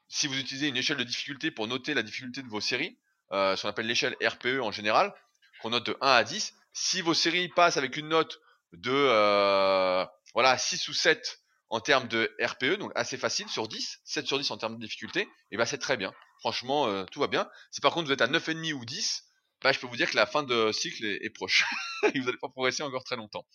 si vous utilisez une échelle de difficulté pour noter la difficulté de vos séries, euh, ce qu'on appelle l'échelle RPE en général, qu'on note de 1 à 10, si vos séries passent avec une note de euh, voilà 6 ou 7 en termes de RPE, donc assez facile sur 10, 7 sur 10 en termes de difficulté, et ben c'est très bien. Franchement, euh, tout va bien. Si par contre vous êtes à 9,5 ou 10, bah, je peux vous dire que la fin de cycle est, est proche. et vous n'allez pas progresser encore très longtemps.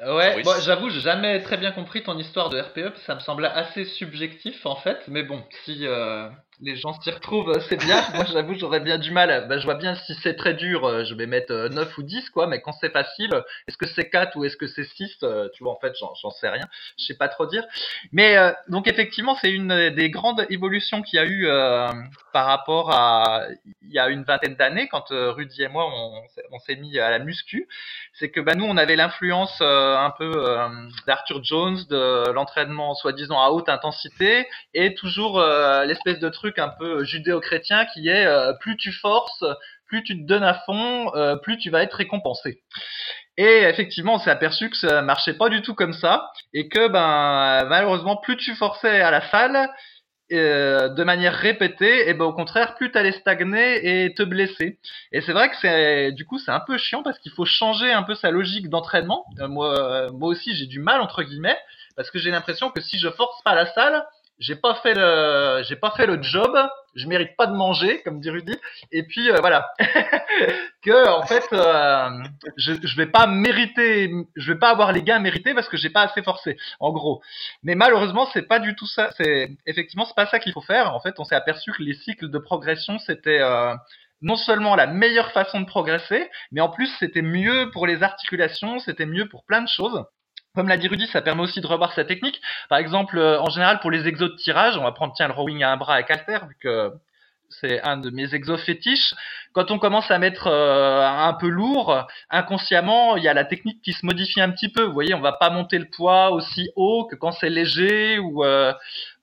Ouais, bon, j'avoue, j'ai jamais très bien compris ton histoire de RPE, ça me semblait assez subjectif en fait, mais bon, si euh, les gens s'y retrouvent, c'est bien. Moi, j'avoue, j'aurais bien du mal. Bah, je vois bien si c'est très dur, euh, je vais mettre 9 euh, ou 10, quoi. Mais quand c'est facile, est-ce que c'est 4 ou est-ce que c'est 6 euh, Tu vois, en fait, j'en sais rien. Je sais pas trop dire. Mais donc, effectivement, c'est une des grandes évolutions qu'il y a eu par rapport à il y a une vingtaine d'années, quand Rudy et moi, on, s'est mis à la muscu. C'est que bah, nous, on avait l'influence un peu d'Arthur Jones, de l'entraînement soi-disant à haute intensité, et toujours l'espèce de truc un peu judéo-chrétien qui est euh, plus tu forces, plus tu te donnes à fond, euh, plus tu vas être récompensé. Et effectivement, on s'est aperçu que ça marchait pas du tout comme ça et que ben malheureusement, plus tu forçais à la salle euh, de manière répétée, et ben au contraire, plus tu allais stagner et te blesser. Et c'est vrai que c'est du coup c'est un peu chiant parce qu'il faut changer un peu sa logique d'entraînement. moi, moi aussi, j'ai du mal entre guillemets parce que j'ai l'impression que si je force pas la salle, j'ai pas fait le j'ai pas fait le job, je mérite pas de manger comme dit Rudy et puis euh, voilà que en fait euh, je je vais pas mériter je vais pas avoir les gains mérités parce que j'ai pas assez forcé en gros. Mais malheureusement, c'est pas du tout ça, c'est effectivement c'est pas ça qu'il faut faire. En fait, on s'est aperçu que les cycles de progression c'était euh, non seulement la meilleure façon de progresser, mais en plus c'était mieux pour les articulations, c'était mieux pour plein de choses. Comme l'a dit Rudy, ça permet aussi de revoir sa technique. Par exemple, euh, en général, pour les exos de tirage, on va prendre tiens le rowing à un bras avec halter, vu que c'est un de mes exos fétiches. Quand on commence à mettre euh, un peu lourd, inconsciemment, il y a la technique qui se modifie un petit peu. Vous voyez, on va pas monter le poids aussi haut que quand c'est léger ou euh,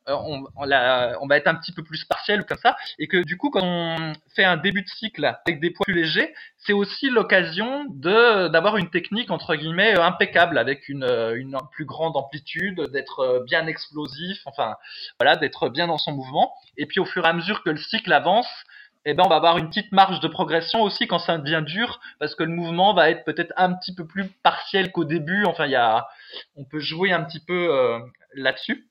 euh, on, on, va être un petit peu plus partiel comme ça, et que du coup, quand on fait un début de cycle avec des poids plus légers, c'est aussi l'occasion de d'avoir une technique entre guillemets euh, impeccable, avec une, euh, une plus grande amplitude, d'être bien explosif, enfin voilà, d'être bien dans son mouvement. Et puis au fur et à mesure que le cycle avance, eh ben on va avoir une petite marge de progression aussi quand ça devient dur parce que le mouvement va être peut-être un petit peu plus partiel qu'au début enfin il y a on peut jouer un petit peu là-dessus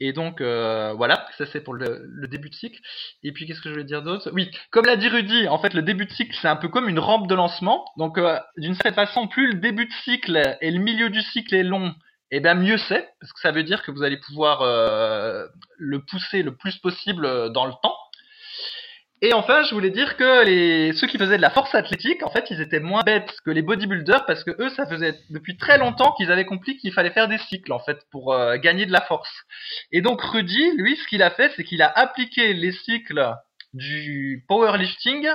et donc euh, voilà, ça c'est pour le, début de cycle. Et puis qu'est-ce que je voulais dire d'autre? Oui, comme l'a dit Rudy, en fait le début de cycle c'est un peu comme une rampe de lancement. Donc euh, d'une certaine façon, plus le début de cycle et le milieu du cycle est long, et eh bien mieux c'est, parce que ça veut dire que vous allez pouvoir euh, le pousser le plus possible dans le temps. Et enfin, je voulais dire que les ceux qui faisaient de la force athlétique, en fait, ils étaient moins bêtes que les bodybuilders parce que eux, ça faisait depuis très longtemps qu'ils avaient compris qu'il fallait faire des cycles en fait pour euh, gagner de la force. Et donc Rudy, lui, ce qu'il a fait, c'est qu'il a appliqué les cycles du powerlifting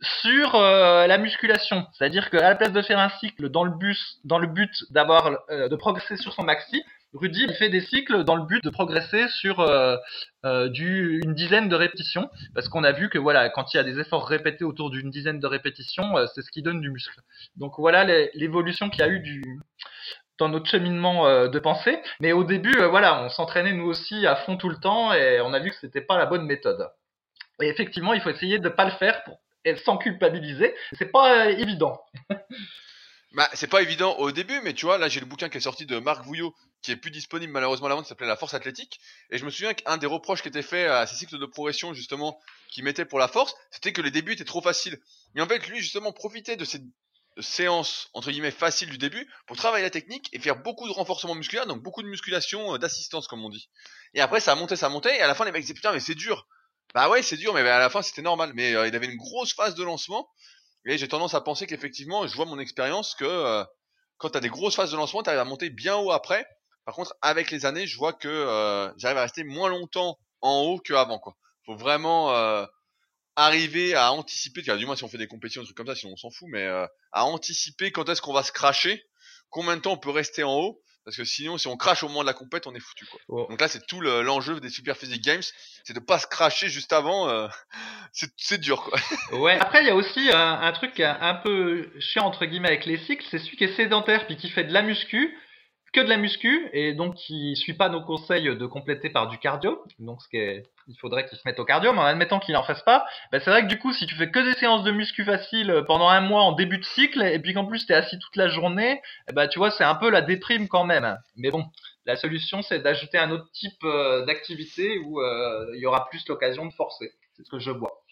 sur euh, la musculation, c'est-à-dire qu'à la place de faire un cycle dans le but dans le but d'avoir euh, de progresser sur son maxi, Rudy fait des cycles dans le but de progresser sur euh, euh, une dizaine de répétitions, parce qu'on a vu que voilà, quand il y a des efforts répétés autour d'une dizaine de répétitions, euh, c'est ce qui donne du muscle. Donc voilà l'évolution qu'il y a eu dans notre cheminement de pensée. Mais au début, voilà, on s'entraînait nous aussi à fond tout le temps et on a vu que c'était pas la bonne méthode. Et effectivement, il faut essayer de pas le faire pour, sans culpabiliser. C'est pas évident. Bah, c'est pas évident au début, mais tu vois, là j'ai le bouquin qui est sorti de Marc Vouillot, qui est plus disponible malheureusement à la vente, s'appelait La Force Athlétique. Et je me souviens qu'un des reproches qui était fait à ces cycles de progression, justement, qui mettait pour la force, c'était que les débuts étaient trop faciles. Mais en fait, lui, justement, profitait de ces séances, entre guillemets, faciles du début, pour travailler la technique et faire beaucoup de renforcement musculaire, donc beaucoup de musculation, euh, d'assistance, comme on dit. Et après, ça a monté, ça a monté, et à la fin, les mecs disaient, putain, mais c'est dur. Bah ouais, c'est dur, mais à la fin, c'était normal. Mais euh, il avait une grosse phase de lancement, et j'ai tendance à penser qu'effectivement, je vois mon expérience que euh, quand tu as des grosses phases de lancement, tu arrives à monter bien haut après. Par contre, avec les années, je vois que euh, j'arrive à rester moins longtemps en haut qu'avant. Quoi. Faut vraiment euh, arriver à anticiper, du moins si on fait des compétitions, des trucs comme ça, sinon on s'en fout, mais à anticiper quand est-ce qu'on va se cracher, combien de temps on peut rester en haut, parce que sinon, si on crache au moment de la compète, on est foutu. Quoi. Oh. Donc là, c'est tout l'enjeu des Super Physique Games, c'est de pas se cracher juste avant. Euh, c'est dur. Quoi. Ouais. Après, il y a aussi un, un truc un peu chiant entre guillemets avec les cycles, c'est celui qui est sédentaire puis qui fait de la muscu que de la muscu et donc qui suit pas nos conseils de compléter par du cardio. Donc ce qui il faudrait qu'il se mette au cardio, mais en admettant qu'il en fasse pas, ben c'est vrai que du coup si tu fais que des séances de muscu facile pendant un mois en début de cycle et puis qu'en plus tu es assis toute la journée, eh ben tu vois c'est un peu la déprime quand même. Mais bon, la solution c'est d'ajouter un autre type euh, d'activité où euh, il y aura plus l'occasion de forcer. C'est ce que je vois.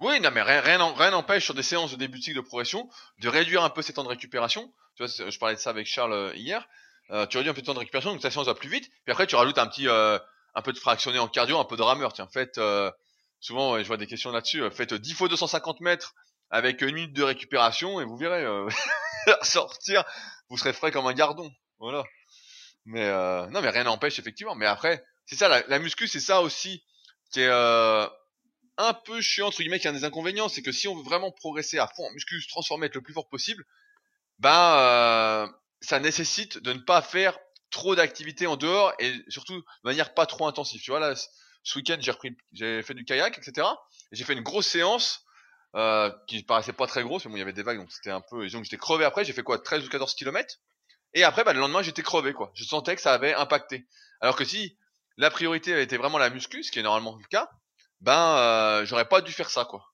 Oui, non, mais rien, rien n'empêche sur des séances de début de cycle de progression de réduire un peu ces temps de récupération. Tu vois, je parlais de ça avec Charles euh, hier. Euh, tu réduis un peu de temps de récupération, donc ta séance va plus vite. Puis après, tu rajoutes un petit, euh, un peu de fractionné en cardio, un peu de rameur. Tiens, faites, euh, souvent, je vois des questions là-dessus. faites 10 fois 250 mètres avec une minute de récupération et vous verrez sortir, vous serez frais comme un gardon. Voilà. Mais non, mais rien n'empêche effectivement. Mais après, c'est ça, la, la muscu, c'est ça aussi qui est un peu chiant entre guillemets, qui a des inconvénients, c'est que si on veut vraiment progresser à fond en muscu, se transformer, être le plus fort possible, ben ça nécessite de ne pas faire trop d'activités en dehors et surtout de manière pas trop intensive. Tu vois là, ce week-end j'ai repris, j'ai fait du kayak, etc. Et j'ai fait une grosse séance euh, qui paraissait pas très grosse, mais bon il y avait des vagues donc c'était un peu. Donc j'étais crevé après. J'ai fait quoi, 13 ou 14 km. Et après, bah, le lendemain j'étais crevé quoi. Je sentais que ça avait impacté. Alors que si la priorité avait été vraiment la muscu, ce qui est normalement le cas, ben euh, j'aurais pas dû faire ça quoi.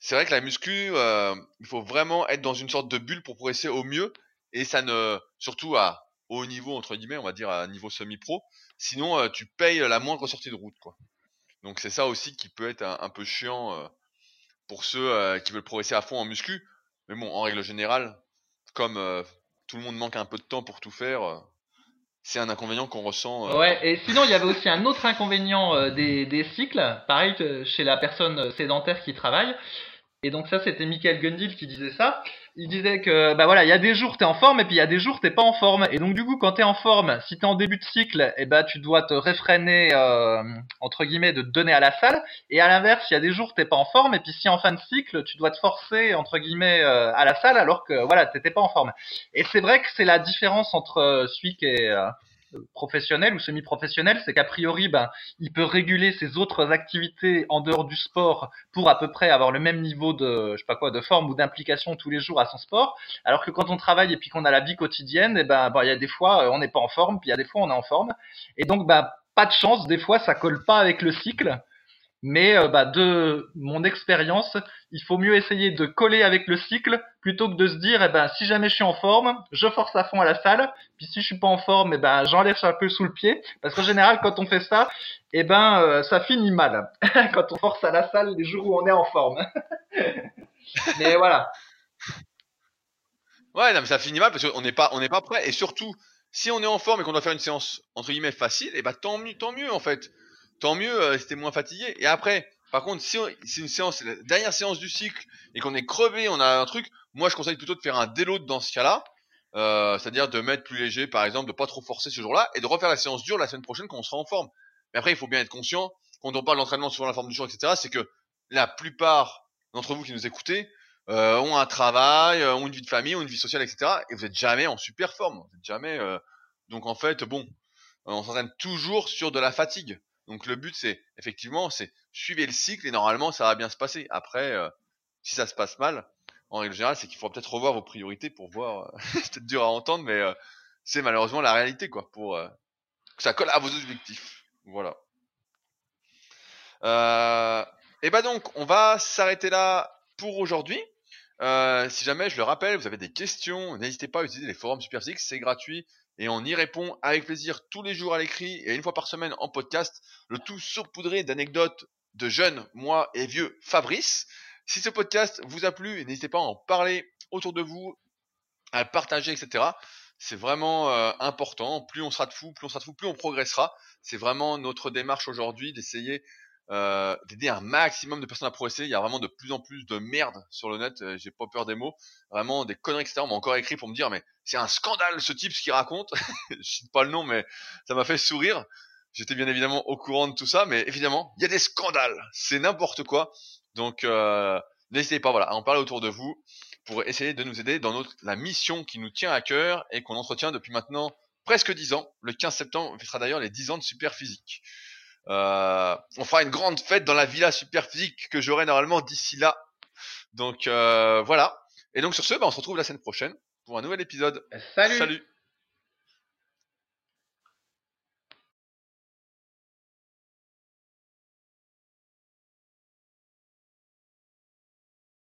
C'est vrai que la muscu, euh, il faut vraiment être dans une sorte de bulle pour progresser au mieux et ça ne surtout à haut niveau entre guillemets, on va dire à niveau semi-pro. Sinon, euh, tu payes la moindre sortie de route, quoi. Donc c'est ça aussi qui peut être un, peu chiant euh, pour ceux euh, qui veulent progresser à fond en muscu. Mais bon, en règle générale, comme tout le monde manque un peu de temps pour tout faire, c'est un inconvénient qu'on ressent. Ouais, et sinon il y avait aussi un autre inconvénient des, des cycles, pareil chez la personne sédentaire qui travaille. Et donc ça, c'était Michael Gundil qui disait ça il disait que bah voilà, il y a des jours t'es en forme et puis il y a des jours t'es pas en forme. Et donc du coup, quand t'es en forme, si t'es en début de cycle, eh bah tu dois te réfréner euh, entre guillemets de te donner à la salle. Et à l'inverse, il y a des jours t'es pas en forme et puis si en fin de cycle, tu dois te forcer entre guillemets euh, à la salle alors que voilà, t'étais pas en forme. Et c'est vrai que c'est la différence entre euh, celui qui est professionnel ou semi-professionnel, c'est qu'a priori, ben, il peut réguler ses autres activités en dehors du sport pour à peu près avoir le même niveau de, je sais pas quoi, de forme ou d'implication tous les jours à son sport. Alors que quand on travaille et puis qu'on a la vie quotidienne, et eh ben, il y a des fois, on n'est pas en forme, puis il y a des fois, on est en forme. Et donc, ben, pas de chance, des fois, ça colle pas avec le cycle. Mais euh, bah, de mon expérience, il faut mieux essayer de coller avec le cycle plutôt que de se dire, eh ben, si jamais je suis en forme, je force à fond à la salle. Puis si je suis pas en forme, eh ben, j'enlève un peu sous le pied. Parce qu'en général, quand on fait ça, eh ben, euh, ça finit mal. quand on force à la salle les jours où on est en forme. mais voilà. Ouais, mais ça finit mal parce qu'on n'est pas, on n'est pas prêt. Et surtout, si on est en forme et qu'on doit faire une séance entre guillemets facile, eh ben, tant mieux, tant mieux en fait tant mieux euh, si t'es moins fatigué. Et après, par contre, si c'est une séance, la dernière séance du cycle et qu'on est crevé, on a un truc, moi je conseille plutôt de faire un déload dans ce cas-là. Euh, c'est-à-dire de mettre plus léger, par exemple, de pas trop forcer ce jour-là, et de refaire la séance dure la semaine prochaine quand on sera en forme. Mais après, il faut bien être conscient, quand on parle d'entraînement sur la forme du jour, etc., c'est que la plupart d'entre vous qui nous écoutez euh, ont un travail, ont une vie de famille, ont une vie sociale, etc., et vous êtes jamais en super forme. Vous êtes jamais. donc en fait, bon, on s'entraîne toujours sur de la fatigue. Donc le but c'est effectivement c'est suivre le cycle et normalement ça va bien se passer. Après euh, si ça se passe mal, en règle générale c'est qu'il faudra peut-être revoir vos priorités pour voir. Euh, c'est peut-être dur à entendre mais euh, c'est malheureusement la réalité quoi pour que ça colle à vos objectifs. Voilà. et bah donc on va s'arrêter là pour aujourd'hui. si jamais je le rappelle, vous avez des questions, n'hésitez pas à utiliser les forums Superphysique, c'est gratuit et on y répond avec plaisir tous les jours à l'écrit et une fois par semaine en podcast, le tout saupoudré d'anecdotes de jeunes, moi et vieux Fabrice. Si ce podcast vous a plu, n'hésitez pas à en parler autour de vous, à le partager, etc. C'est vraiment euh, important. Plus on sera de fous, plus on sera de fous, plus on progressera. C'est vraiment notre démarche aujourd'hui d'essayer euh, d'aider un maximum de personnes à progresser. Il y a vraiment de plus en plus de merde sur le net. Euh, j'ai pas peur des mots. Vraiment des conneries, etc. On m'a encore écrit pour me dire, mais c'est un scandale ce type ce qu'il raconte. je cite pas le nom, mais ça m'a fait sourire. J'étais bien évidemment au courant de tout ça, mais évidemment, il y a des scandales. C'est n'importe quoi. Donc, euh, n'hésitez pas, voilà, à en parler autour de vous pour essayer de nous aider dans notre, la mission qui nous tient à cœur et qu'on entretient depuis maintenant presque 10 ans. Le 15 septembre, on fera d'ailleurs les 10 ans de super physique. Euh, on fera une grande fête dans la villa super physique que j'aurai normalement d'ici là. Donc euh, voilà. Et donc sur ce, bah, on se retrouve la semaine prochaine pour un nouvel épisode. Salut. Salut.